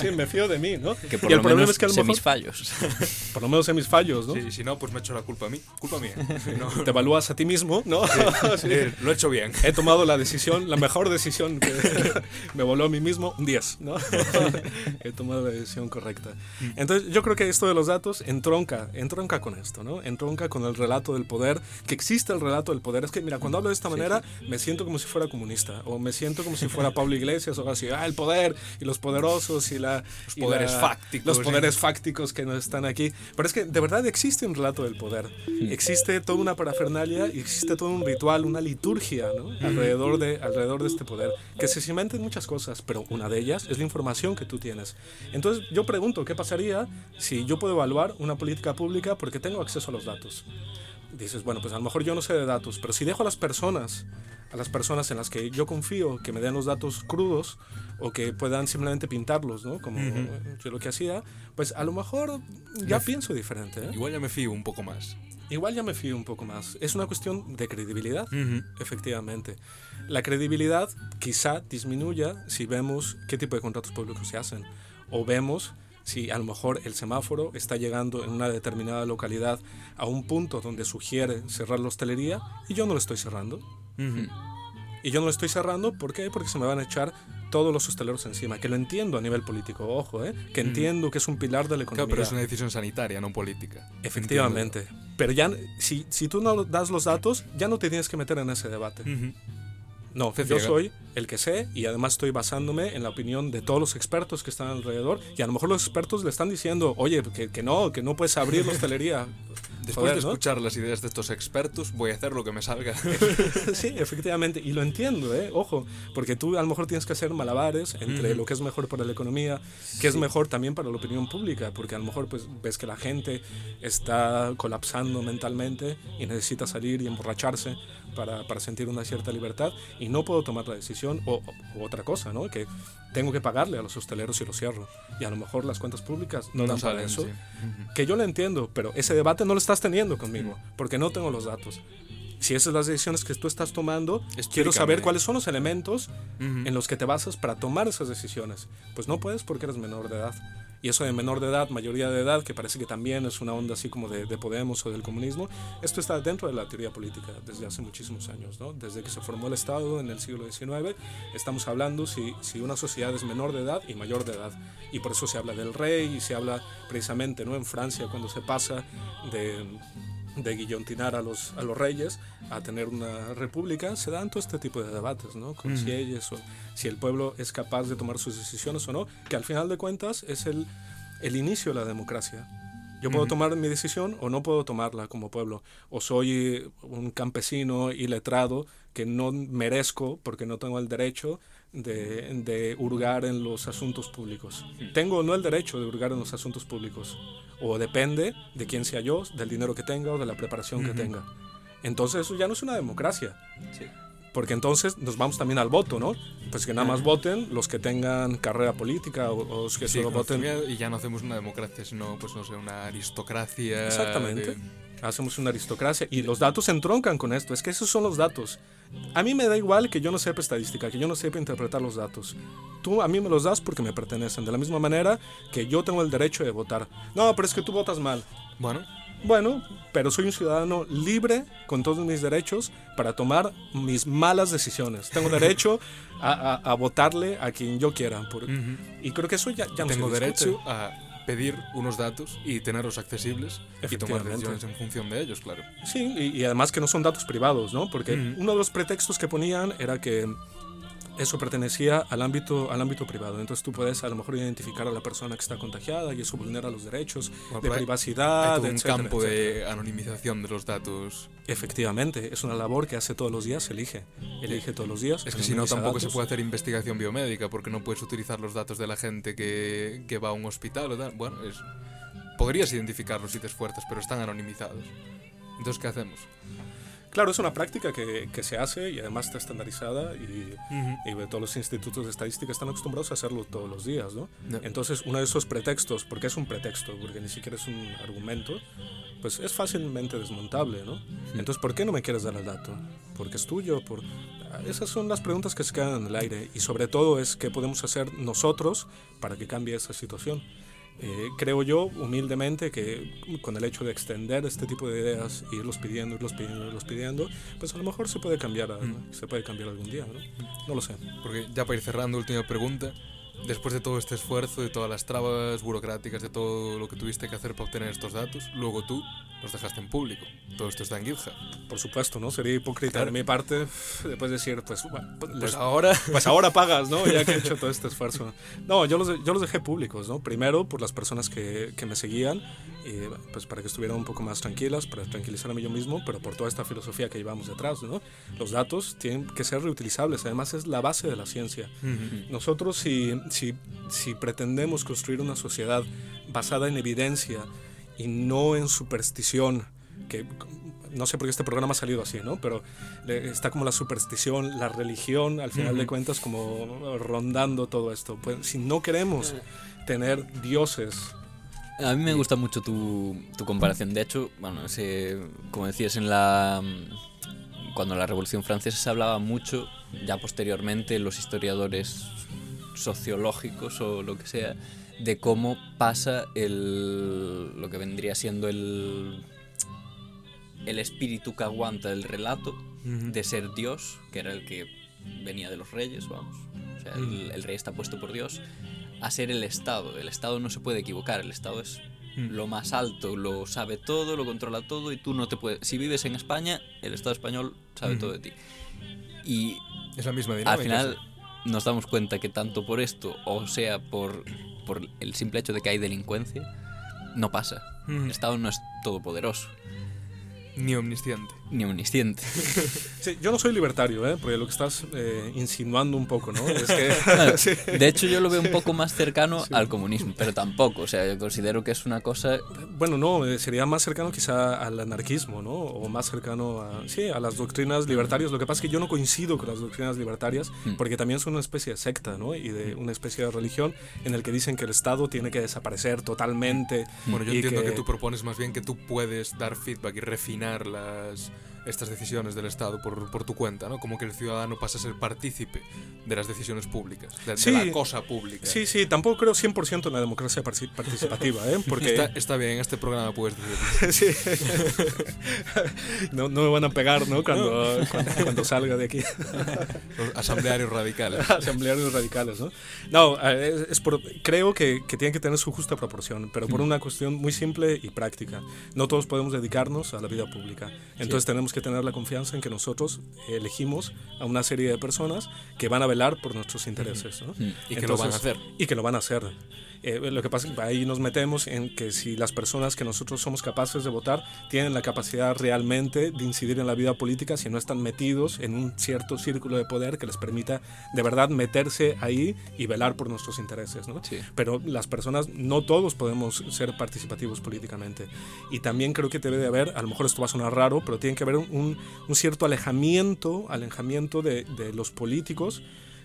sí, me fío de mí, ¿no? Que por y el lo problema menos es que a lo sé mejor, mis fallos. por lo menos en mis fallos, ¿no? Sí, si no, pues me echo la culpa a mí. Culpa mía. No, Te evalúas a ti mismo, ¿no? Sí. lo he hecho bien. he tomado la decisión, la mejor decisión que me voló a mí mismo, un 10, ¿no? he tomado la decisión correcta. Entonces, yo creo que esto de los datos entronca, entronca con esto, ¿no? Entronca con el relato del poder, que existe el relato del poder. Es que, mira, cuando hablo de esta manera, me siento como si fuera comunista, o me siento como si fuera Pablo Iglesias, o algo así, ah, el poder, y los poderosos, y la... Los y poderes la- fácticos, Los sí. poderes fácticos que no están aquí. Pero es que de verdad existe un relato del poder. Existe toda una parafernalia y existe todo un ritual, una liturgia ¿no? alrededor, de, alrededor de este poder, que se cimenta en muchas cosas, pero una de ellas es la información que tú tienes. Entonces yo pregunto, ¿qué pasaría si yo puedo evaluar una política pública porque tengo acceso a los datos? Dices, bueno, pues a lo mejor yo no sé de datos, pero si dejo a las personas, a las personas en las que yo confío que me den los datos crudos o que puedan simplemente pintarlos, ¿no? Como yo lo que hacía, pues a lo mejor ya Me- pienso diferente. ¿eh? Igual ya me fío un poco más. Igual ya me fío un poco más. Es una cuestión de credibilidad, efectivamente. La credibilidad quizá disminuya si vemos qué tipo de contratos públicos se hacen o vemos si a lo mejor el semáforo está llegando en una determinada localidad a un punto donde sugiere cerrar la hostelería y yo no lo estoy cerrando. Y yo no lo estoy cerrando, ¿por qué? Porque se me van a echar todos los hosteleros encima, que lo entiendo a nivel político, ojo, ¿eh? que entiendo que es un pilar de la economía. Claro, pero es una decisión sanitaria, no política. Efectivamente. Pero ya, si, si tú no das los datos, ya no te tienes que meter en ese debate. No, yo soy el que sé y además estoy basándome en la opinión de todos los expertos que están alrededor y a lo mejor los expertos le están diciendo, oye, que, que no, que no puedes abrir la hostelería. Después Joder, de ¿no? escuchar las ideas de estos expertos, voy a hacer lo que me salga. sí, efectivamente, y lo entiendo, ¿eh? ojo, porque tú a lo mejor tienes que hacer malabares entre lo que es mejor para la economía, que es mejor también para la opinión pública, porque a lo mejor pues ves que la gente está colapsando mentalmente y necesita salir y emborracharse para, para sentir una cierta libertad y no puedo tomar la decisión o, o otra cosa, ¿no? Que tengo que pagarle a los hosteleros si lo cierro y a lo mejor las cuentas públicas no, dan para eso. sí. Que yo lo entiendo, pero ese debate no lo estás teniendo conmigo, porque no tengo los datos. Si esas son las decisiones que tú estás tomando, quiero saber cuáles son los elementos en los que te basas para tomar esas decisiones. Pues no puedes porque eres menor de edad. Y eso de menor de edad, mayoría de edad, que parece que también es una onda así como de, de Podemos o del comunismo, esto está dentro de la teoría política desde hace muchísimos años, ¿no? Desde que se formó el Estado en el siglo XIX, estamos hablando si, si una sociedad es menor de edad y mayor de edad. Y por eso se habla del rey y se habla precisamente, ¿no? En Francia, cuando se pasa de de guillotinar a los, a los reyes a tener una república, se dan todo este tipo de debates, ¿no? Con si ellos o si el pueblo es capaz de tomar sus decisiones o no, que al final de cuentas es el, el inicio de la democracia. Yo puedo tomar mi decisión o no puedo tomarla como pueblo. O soy un campesino iletrado que no merezco porque no tengo el derecho de, de hurgar en los asuntos públicos. Tengo o no el derecho de hurgar en los asuntos públicos. O depende de quién sea yo, del dinero que tenga o de la preparación que tenga. entonces eso ya no es una democracia. Porque entonces nos vamos también al voto, ¿no? Pues que nada más voten los que tengan carrera política o, o los que Sí, solo voten. y ya no hacemos una democracia, sino, pues no sé, una aristocracia. Exactamente. de- Hacemos una aristocracia y los datos se entroncan con esto. Es que esos son los datos. A mí me da igual que yo no sepa estadística, que yo no sepa interpretar los datos. Tú a mí me los das porque me pertenecen. De la misma manera que yo tengo el derecho de votar. No, pero es que tú votas mal. Bueno, Bueno, pero soy un ciudadano libre con todos mis derechos para tomar mis malas decisiones. Tengo derecho a, a- a votarle a quien yo quiera. por-. Y creo que eso ya, ya no tengo derecho a pedir unos datos y tenerlos accesibles y tomar decisiones en función de ellos, claro. Sí, y, y además que no son datos privados, ¿no? Porque uno de los pretextos que ponían era que eso pertenecía al ámbito, al ámbito privado. Entonces tú puedes a lo mejor identificar a la persona que está contagiada y eso vulnera los derechos Bueno, de hay- privacidad, Hay todo un etcétera, campo etcétera. de anonimización de los datos. Efectivamente, es una labor que hace todos los días, elige. Elige todos los días. Es que si no, tampoco se datos. puede hacer investigación biomédica porque no puedes utilizar los datos de la gente que, que va a un hospital o tal. Bueno, es, podrías identificarlos si te esfuerzas, pero están anonimizados. Entonces, ¿qué hacemos? Claro, es una práctica que, que se hace y además está estandarizada y, y todos los institutos de estadística están acostumbrados a hacerlo todos los días, ¿no? No. Entonces, uno de esos pretextos, porque es un pretexto, porque ni siquiera es un argumento, pues es fácilmente desmontable, ¿no? Entonces, ¿por qué no me quieres dar el dato? ¿Porque es tuyo? Por... Esas son las preguntas que se quedan en el aire y sobre todo es qué podemos hacer nosotros para que cambie esa situación. Eh, creo yo, humildemente, que con el hecho de extender este tipo de ideas, irlos pidiendo, irlos pidiendo, irlos pidiendo, pues a lo mejor se puede cambiar, a- se puede cambiar algún día, ¿no? No lo sé. Porque ya para ir cerrando, última pregunta. Después de todo este esfuerzo, de todas las trabas burocráticas, de todo lo que tuviste que hacer para obtener estos datos, luego tú los dejaste en público. Todo esto está en GitHub. Por supuesto, ¿no? Sería hipócrita de mi parte después decir, pues, pues, Pues les- ahora, pues ahora pagas, ¿no? Ya que he hecho todo este esfuerzo. No, yo los, yo los dejé públicos, ¿no? Primero por las personas que, que me seguían, y, pues para que estuvieran un poco más tranquilas, para tranquilizarme yo mismo, pero por toda esta filosofía que llevamos detrás, ¿no? Los datos tienen que ser reutilizables, además es la base de la ciencia. Nosotros si, si, si pretendemos construir una sociedad basada en evidencia y no en superstición, que no sé por qué este programa ha salido así, ¿no? Pero eh, está como la superstición, la religión, al final de cuentas, como rondando todo esto. Pues si no queremos tener dioses, A mí me gusta mucho tu, tu comparación. De hecho, bueno, ese, como decías en la cuando la Revolución Francesa se hablaba mucho, ya posteriormente los historiadores sociológicos o lo que sea, de cómo pasa el lo que vendría siendo el el espíritu que aguanta el relato de ser Dios, que era el que venía de los reyes, vamos. O sea, el, el rey está puesto por Dios, a ser el Estado. El Estado no se puede equivocar, el Estado es lo más alto, lo sabe todo, lo controla todo y tú no te puedes... Si vives en España, el Estado español sabe todo de ti. Y es la misma dinámica. al final nos damos cuenta que tanto por esto, o sea por, por el simple hecho de que hay delincuencia, no pasa. El Estado no es todopoderoso, Ni omnisciente. ni omnisciente. Sí, yo no soy libertario, ¿eh? porque lo que estás eh, insinuando un poco, ¿no? Es que Claro, De hecho, yo lo veo un poco más cercano al comunismo, pero tampoco. O sea, yo considero que es una cosa. Bueno, no, eh, sería más cercano quizá al anarquismo, ¿no? O más cercano a, sí, a las doctrinas libertarias. Lo que pasa es que yo no coincido con las doctrinas libertarias Mm. porque también son una especie de secta, ¿no? Y de una especie de religión en el que dicen que el Estado tiene que desaparecer totalmente. Bueno, yo entiendo que... tú propones más bien que tú puedes dar feedback y refinar las estas decisiones del Estado por, por tu cuenta, ¿no? Como que el ciudadano pasa a ser partícipe de las decisiones públicas, de, de Sí. la cosa pública. Sí, sí, tampoco creo 100% en la democracia participativa, ¿eh? Porque... Está, está bien, en este programa puedes decir. Sí. no, no me van a pegar, ¿no? Cuando, cuando, cuando salga de aquí. Los asamblearios radicales. asamblearios radicales, ¿no? No, eh, es, es por, creo que, que tienen que tener su justa proporción, pero por una cuestión muy simple y práctica. No todos podemos dedicarnos a la vida pública. Entonces tenemos que tener la confianza en que nosotros elegimos a una serie de personas que van a velar por nuestros intereses, ¿no? Y que lo van a hacer. Y que lo van a hacer. Eh, lo que pasa es que ahí nos metemos en que si las personas que nosotros somos capaces de votar tienen la capacidad realmente de incidir en la vida política si no están metidos en un cierto círculo de poder que les permita de verdad meterse ahí y velar por nuestros intereses. ¿no? Sí. Pero las personas, no todos podemos ser participativos políticamente. Y también creo que debe de haber, a lo mejor esto va a sonar raro, pero tiene que haber un, un cierto alejamiento, alejamiento de, de los políticos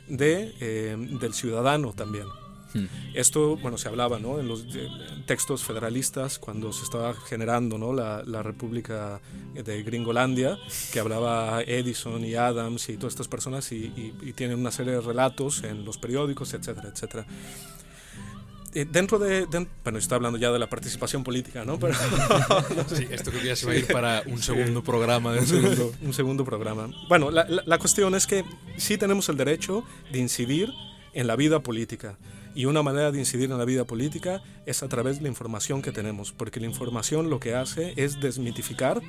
de, eh, del ciudadano también. Hmm. Esto, bueno, se hablaba ¿no? en los de- textos federalistas cuando se estaba generando ¿no? la, la República de Gringolandia, que hablaba Edison y Adams y todas estas personas y, y- y tienen una serie de relatos en los periódicos, etcétera, etcétera. Eh, dentro de, den- bueno, está hablando ya de la participación política, ¿no? Pero Sí, esto que ya se va a ir para un segundo programa. De un segundo, un segundo programa. Bueno, la, la- la cuestión es que sí tenemos el derecho de incidir en la vida política. Y una manera de incidir en la vida política es a través de la información que tenemos, porque la información lo que hace es desmitificar,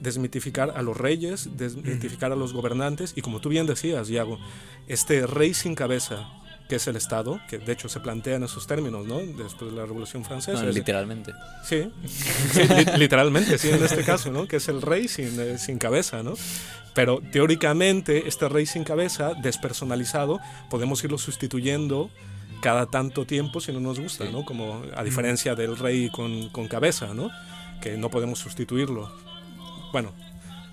desmitificar a los reyes, desmitificar a los gobernantes, y como tú bien decías, Iago, este rey sin cabeza, que es el Estado, que de hecho se plantea en esos términos, ¿no? Después de la Revolución Francesa. No, es- literalmente. Sí, sí, li- literalmente, sí, en este caso, ¿no? Que es el rey sin, eh, sin cabeza, ¿no? Pero teóricamente, este rey sin cabeza, despersonalizado, podemos irlo sustituyendo cada tanto tiempo si no nos gusta, Sí. ¿no? Como a diferencia del rey con, con cabeza, ¿no? Que no podemos sustituirlo. Bueno,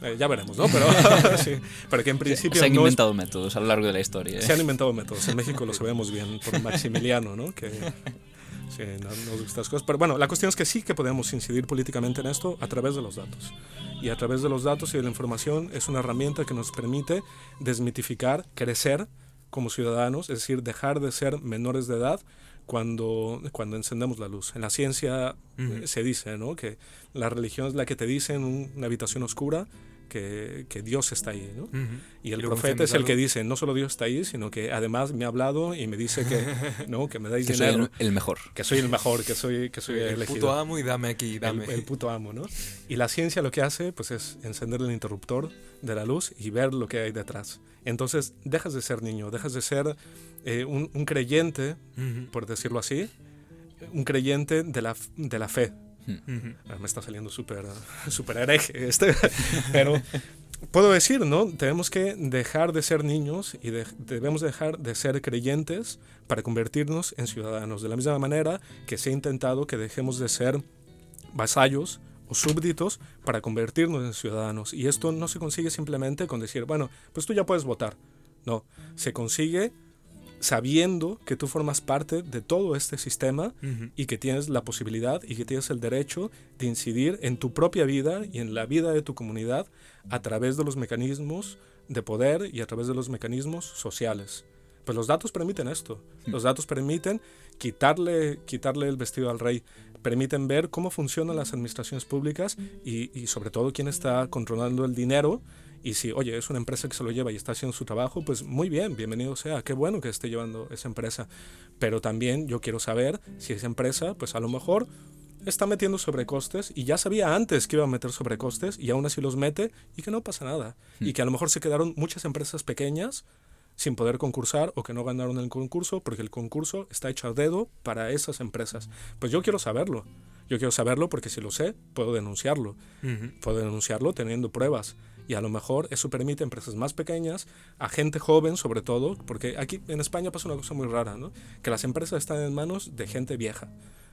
eh, ya veremos, ¿no? Pero, sí, pero que en principio Se han no es- inventado métodos a lo largo de la historia. ¿eh? se han inventado métodos. En México lo sabemos bien por Maximiliano, ¿no? Que sí, no, nos gustan estas cosas. Pero bueno, la cuestión es que sí que podemos incidir políticamente en esto a través de los datos. Y a través de los datos y de la información es una herramienta que nos permite desmitificar, crecer como ciudadanos, es decir, dejar de ser menores de edad cuando, cuando encendemos la luz. En la ciencia eh, se dice ¿no? que la religión es la que te dice en un- una habitación oscura que, que Dios está ahí. ¿no? Y el luego profeta es el que dice, no solo Dios está ahí, sino que además me ha hablado y me dice que, ¿no? que me dais Que soy dinero, el, el mejor. que soy el mejor, que soy, que soy el elegido. puto amo y dame aquí, El- dame. El, puto amo, ¿no? Y la ciencia lo que hace, pues es encender el interruptor de la luz y ver lo que hay detrás. Entonces, dejas de ser niño, dejas de ser eh, un, un creyente, Ujú, por decirlo así, un creyente de la, de la fe. Ah, Me está saliendo súper súper hereje este, pero puedo decir, ¿no? Tenemos que dejar de ser niños y de- debemos dejar de ser creyentes para convertirnos en ciudadanos. De la misma manera que se ha intentado que dejemos de ser vasallos o súbditos para convertirnos en ciudadanos. Y esto no se consigue simplemente con decir, bueno, pues tú ya puedes votar. No, se consigue sabiendo que tú formas parte de todo este sistema y que tienes la posibilidad y que tienes el derecho de incidir en tu propia vida y en la vida de tu comunidad a través de los mecanismos de poder y a través de los mecanismos sociales. Pues los datos permiten esto. Los datos permiten quitarle, quitarle el vestido al rey, permiten ver cómo funcionan las administraciones públicas y, y sobre todo quién está controlando el dinero y si, oye, es una empresa que se lo lleva y está haciendo su trabajo, pues muy bien, bienvenido sea, qué bueno que esté llevando esa empresa. Pero también yo quiero saber si esa empresa, pues a lo mejor está metiendo sobrecostes y ya sabía antes que iba a meter sobrecostes y aún así los mete y que no pasa nada. Y que a lo mejor se quedaron muchas empresas pequeñas sin poder concursar o que no ganaron el concurso porque el concurso está hecho a dedo para esas empresas. Pues yo quiero saberlo. Yo quiero saberlo porque si lo sé, puedo denunciarlo. Puedo denunciarlo teniendo pruebas. Y a lo mejor eso permite a empresas más pequeñas, a gente joven sobre todo, porque aquí en España pasa una cosa muy rara, ¿no? Que las empresas están en manos de gente vieja.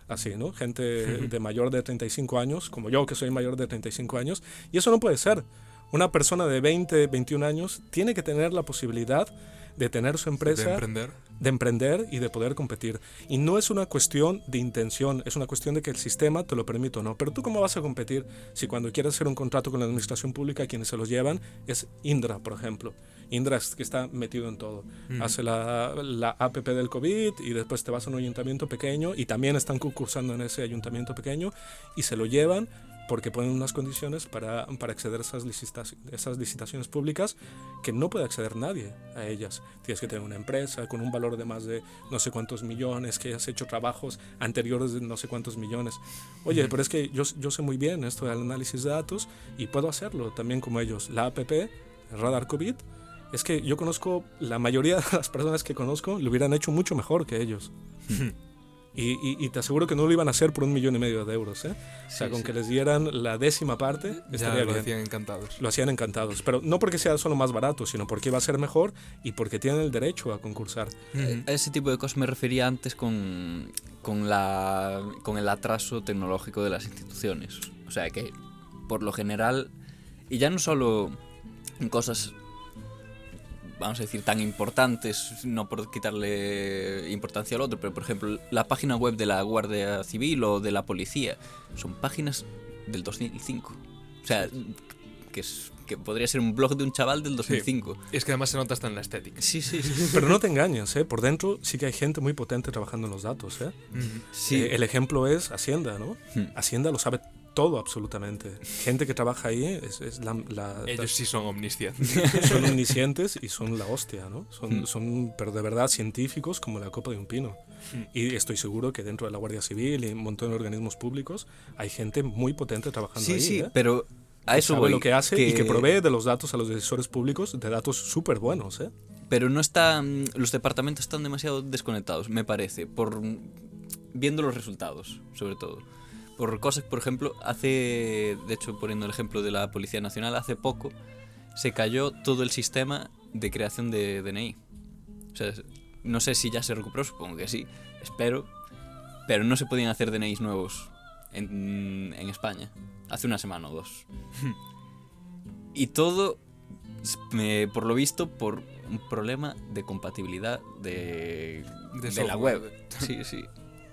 Así, ¿no? Gente de mayor de 35 años, como yo que soy mayor de 35 años. Y eso no puede ser. Una persona de 20, 21 años tiene que tener la posibilidad de tener su empresa De emprender. De emprender y de poder competir. Y no es una cuestión de intención, es una cuestión de que el sistema te lo permite o no. Pero tú cómo vas a competir si cuando quieres hacer un contrato con la administración pública quienes se los llevan es Indra, por ejemplo. Indra es que está metido en todo. Hace la, la APP del COVID y después te vas a un ayuntamiento pequeño y también están concursando en ese ayuntamiento pequeño y se lo llevan porque ponen unas condiciones para, para acceder a esas, licitaci- esas licitaciones públicas que no puede acceder nadie a ellas. Tienes que tener una empresa con un valor de más de no sé cuántos millones, que hayas hecho trabajos anteriores de no sé cuántos millones. Oye, pero es que yo, yo sé muy bien esto del análisis de datos y puedo hacerlo también como ellos. La APP, Radar COVID, es que yo conozco, la mayoría de las personas que conozco lo hubieran hecho mucho mejor que ellos. Y, y- y te aseguro que no lo iban a hacer por un millón y medio de euros. ¿eh? O sea, Sí, con sí. que les dieran la décima parte, Ya estaría lo bien. decían encantados. Lo hacían encantados. Pero no porque sea solo más barato, sino porque iba a ser mejor y porque tienen el derecho a concursar. Ujú. A ese tipo de cosas me refería antes con, con, la, con el atraso tecnológico de las instituciones. O sea que, por lo general, y ya no solo en cosas, vamos a decir, tan importantes, no por quitarle importancia al otro, pero por ejemplo, la página web de la Guardia Civil o de la Policía son páginas del 2005. O sea, que, es, que podría ser un blog de un chaval del 2005. Es que además se nota hasta en la estética. Sí, sí, sí. Pero no te engañes, ¿eh? por dentro sí que hay gente muy potente trabajando en los datos. ¿eh? Sí. Eh, el ejemplo es Hacienda, ¿no? Hmm. Hacienda lo sabe todo absolutamente. Gente que trabaja ahí es, es la, la- Ellos sí son omniscientes. son omniscientes y son la hostia, ¿no? Son, Hmm. son, pero de verdad, científicos como la copa de un pino. Y estoy seguro que dentro de la Guardia Civil y un montón de organismos públicos hay gente muy potente trabajando Sí, ahí. sí, ¿eh? pero a Que eso sabe voy, lo que hace y que provee de los datos a los decisores públicos, de datos súper buenos, ¿eh? Pero no están. Los departamentos están demasiado desconectados, me parece. Por. Viendo los resultados, sobre todo. Por cosas, por ejemplo, hace. De hecho, poniendo el ejemplo de la Policía Nacional, hace poco se cayó todo el sistema de creación de DNI. O sea, no sé si ya se recuperó, supongo que sí, espero. Pero no se podían hacer DNIs nuevos en, en España. Hace una semana o dos. y todo por lo visto, por un problema de compatibilidad de, De de la web. Sí, sí.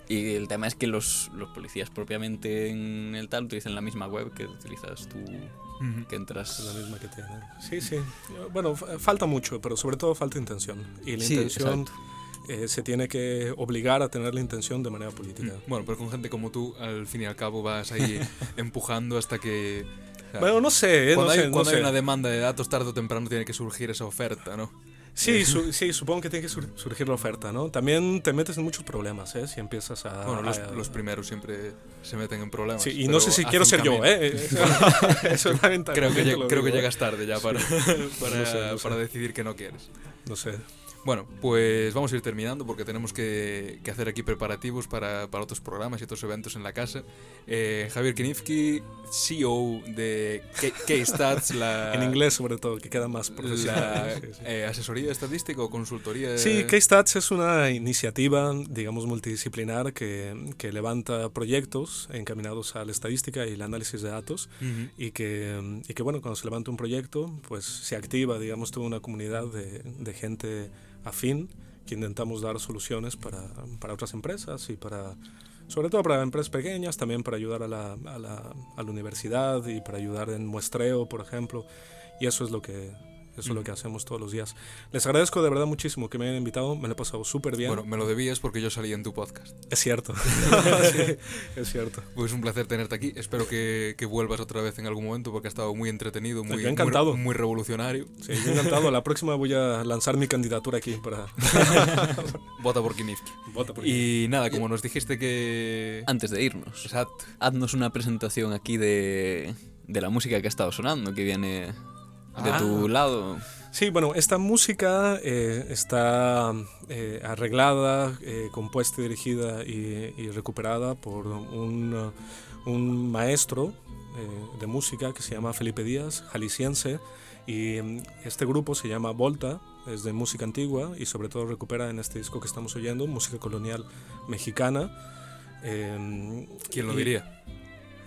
Y el tema es que los, los policías propiamente en el tal utilizan la misma web que utilizas tú, que entras... La misma que tiene. Sí, sí. Bueno, fa- falta mucho, pero sobre todo falta intención. Y la Sí, intención eh, se tiene que obligar a tener la intención de manera política. Bueno, pero con gente como tú, al fin y al cabo vas ahí empujando hasta que... o sea, Bueno, no sé, eh, cuando no hay, sé, no cuando hay sé. una demanda de datos, tarde o temprano tiene que surgir esa oferta, ¿no? Sí, su- sí, supongo que tiene que sur- surgir la oferta, ¿no? También te metes en muchos problemas, ¿eh? Si empiezas a... Bueno, los, a- los primeros siempre se meten en problemas. Sí, y no sé si quiero ser yo. ¿eh? Eso, eso es la ventaja, Creo que, lleg- creo que ¿eh? llegas tarde ya para, para, No sé, no sé. para decidir que no quieres. No sé. Bueno, pues vamos a ir terminando porque tenemos que, que hacer aquí preparativos para, para otros programas y otros eventos en la casa. Eh, Javier Kinifsky, CEO de K-Stats, la, En inglés, sobre todo, que queda más la profesional. Sí, sí. eh, asesoría estadística o consultoría. Sí, K-Stats es una iniciativa, digamos, multidisciplinar que, que levanta proyectos encaminados a la estadística y el análisis de datos Ujú. y que, y que bueno, cuando se levanta un proyecto, pues se activa, digamos, toda una comunidad de, de gente afín que intentamos dar soluciones para, para otras empresas y para, sobre todo para empresas pequeñas, también para ayudar a la, a la, a la universidad y para ayudar en muestreo, por ejemplo. Y eso es lo que, eso es lo que hacemos todos los días. Les agradezco de verdad muchísimo que me hayan invitado, me lo he pasado súper bien. Bueno, me lo debías porque yo salí en tu podcast. es cierto, Sí, es cierto. Pues un placer tenerte aquí. Espero que, que vuelvas otra vez en algún momento porque ha estado muy entretenido, muy, Yo encantado. muy, muy revolucionario. Sí, yo encantado. La próxima voy a lanzar mi candidatura aquí para... Vota por Kinifsky. Vota por Y nada, como nos dijiste que... Antes de irnos, Exacto. haznos una presentación aquí de, de la música que ha estado sonando, que viene de Ah. tu lado. Sí, bueno, esta música eh, está eh, arreglada, eh, compuesta, dirigida y, y recuperada por un, uh, un maestro eh, de música que se llama Felipe Díaz, jalisciense, y mm, este grupo se llama Volta, es de música antigua y sobre todo recupera en este disco que estamos oyendo música colonial mexicana. ¿Quién lo diría?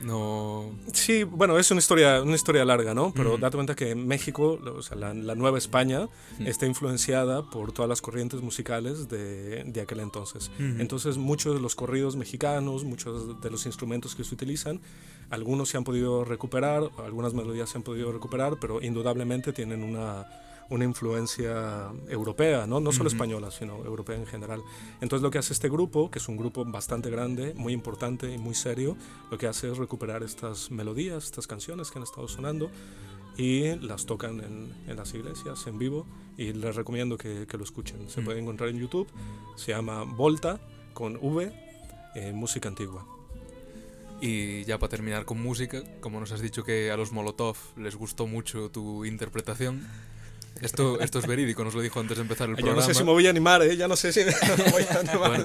No... Sí, bueno, es una historia, una historia larga, ¿no? Pero date cuenta que México, o sea, la, la Nueva España, está influenciada por todas las corrientes musicales de, de aquel entonces. Entonces, muchos de los corridos mexicanos, muchos de los instrumentos que se utilizan, algunos se han podido recuperar, algunas melodías se han podido recuperar, pero indudablemente tienen una, una influencia europea, ¿no? No solo española, sino europea en general. Entonces lo que hace este grupo, que es un grupo bastante grande, muy importante y muy serio, lo que hace es recuperar estas melodías, estas canciones que han estado sonando y las tocan en, en las iglesias en vivo y les recomiendo que, que lo escuchen. Se Mm. puede encontrar en YouTube, se llama Volta con V, eh, música antigua. Y ya para terminar con música, como nos has dicho que a los Molotov les gustó mucho tu interpretación, Esto, esto es verídico, nos lo dijo antes de empezar el Yo programa. no sé si me voy a animar, ¿eh? Ya no sé si me voy a animar. Bueno,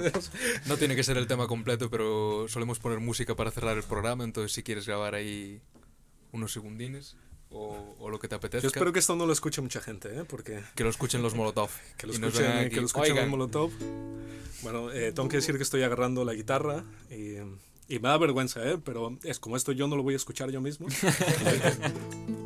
no tiene que ser el tema completo, pero solemos poner música para cerrar el programa, entonces si quieres grabar ahí unos segundines o, o lo que te apetezca, Yo espero que esto no lo escuche mucha gente, ¿eh? Porque que lo escuchen los Molotov. que lo escuchen, que lo escuchen "Oigan, en Molotov. Bueno, eh, tengo que decir que estoy agarrando la guitarra y, y me da vergüenza, ¿eh? Pero es como esto yo no lo voy a escuchar yo mismo.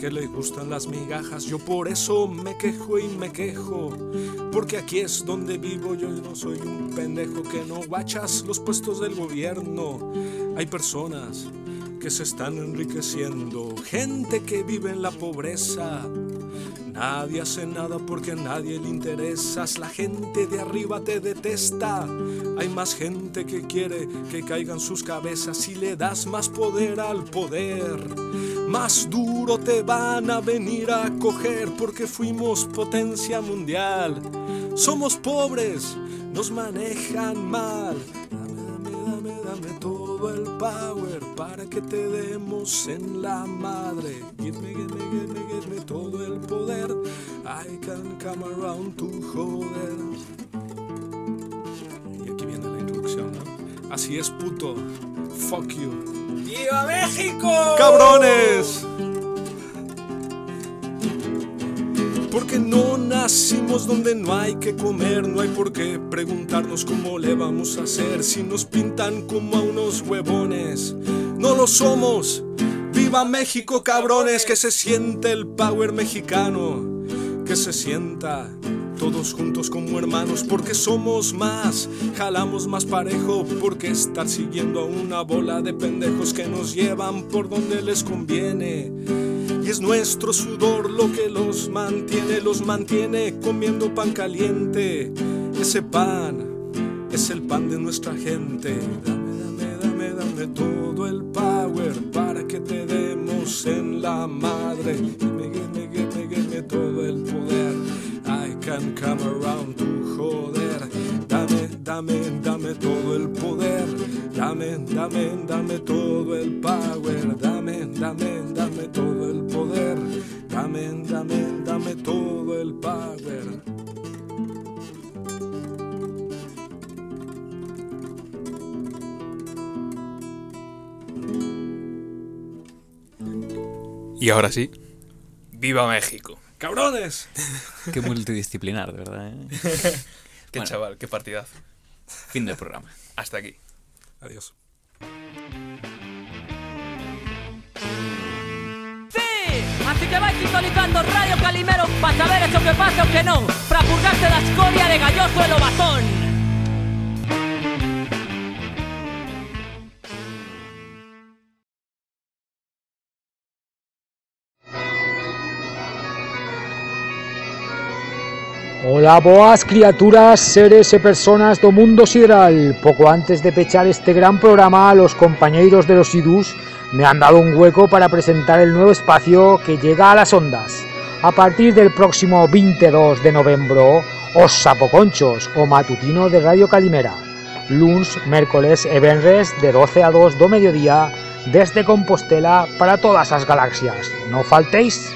que le gustan las migajas. Yo por eso me quejo y me quejo, porque aquí es donde vivo. Yo no soy un pendejo que no guachas los puestos del gobierno. Hay personas que se están enriqueciendo, gente que vive en la pobreza. Nadie hace nada porque a nadie le interesas. La gente de arriba te detesta. Hay más gente que quiere que caigan sus cabezas y le das más poder al poder. Más duro te van a venir a coger porque fuimos potencia mundial. Somos pobres, nos manejan mal. Dame, dame, dame, dame todo el power para que te demos en la madre. Give me, give me, give me, give me todo el poder. I can come around to joder. Y aquí viene la introducción, ¿no? Así es, puto. Fuck you. ¡Viva México! ¡Cabrones! Donde no hay que comer, no hay por qué preguntarnos cómo le vamos a hacer si nos pintan como a unos huevones. No lo somos. ¡Viva México, cabrones! Que se siente el power mexicano. Que se sienta todos juntos como hermanos porque somos más, jalamos más parejo porque estar siguiendo a una bola de pendejos que nos llevan por donde les conviene. Es nuestro sudor lo que los mantiene, los mantiene comiendo pan caliente. Ese pan es el pan de nuestra gente. Dame, dame, dame, dame todo el power para que te demos en la madre. Gimme, gimme, gimme, gimme todo el poder. I can come around to joder. Dame, dame, dame todo el poder. Dame, dame, dame todo el power. Dame, dame, dame todo el poder. Dame, dame, dame todo el power. Y ahora sí, ¡Viva México! ¡Cabrones! Qué multidisciplinar, de verdad. ¿eh? ¡Qué Bueno. chaval, qué partidazo! Fin del programa. Hasta aquí. Adiós. Sí, así que vais sintonizando Radio Calimero para saber eso que pasa o que no, para purgarte la escoria de galloso el ovatón. Hola boas criaturas, seres e personas do mundo sideral Pouco antes de pechar este gran programa Los compañeros de los idus me han dado un hueco para presentar el nuevo espacio que llega a las ondas. A partir del próximo 22 de novembro Os Sapoconchos, o matutino de Radio Calimera. Luns, mércoles e venres de 12 a 2 do mediodía Desde Compostela para todas as galaxias. Non faltéis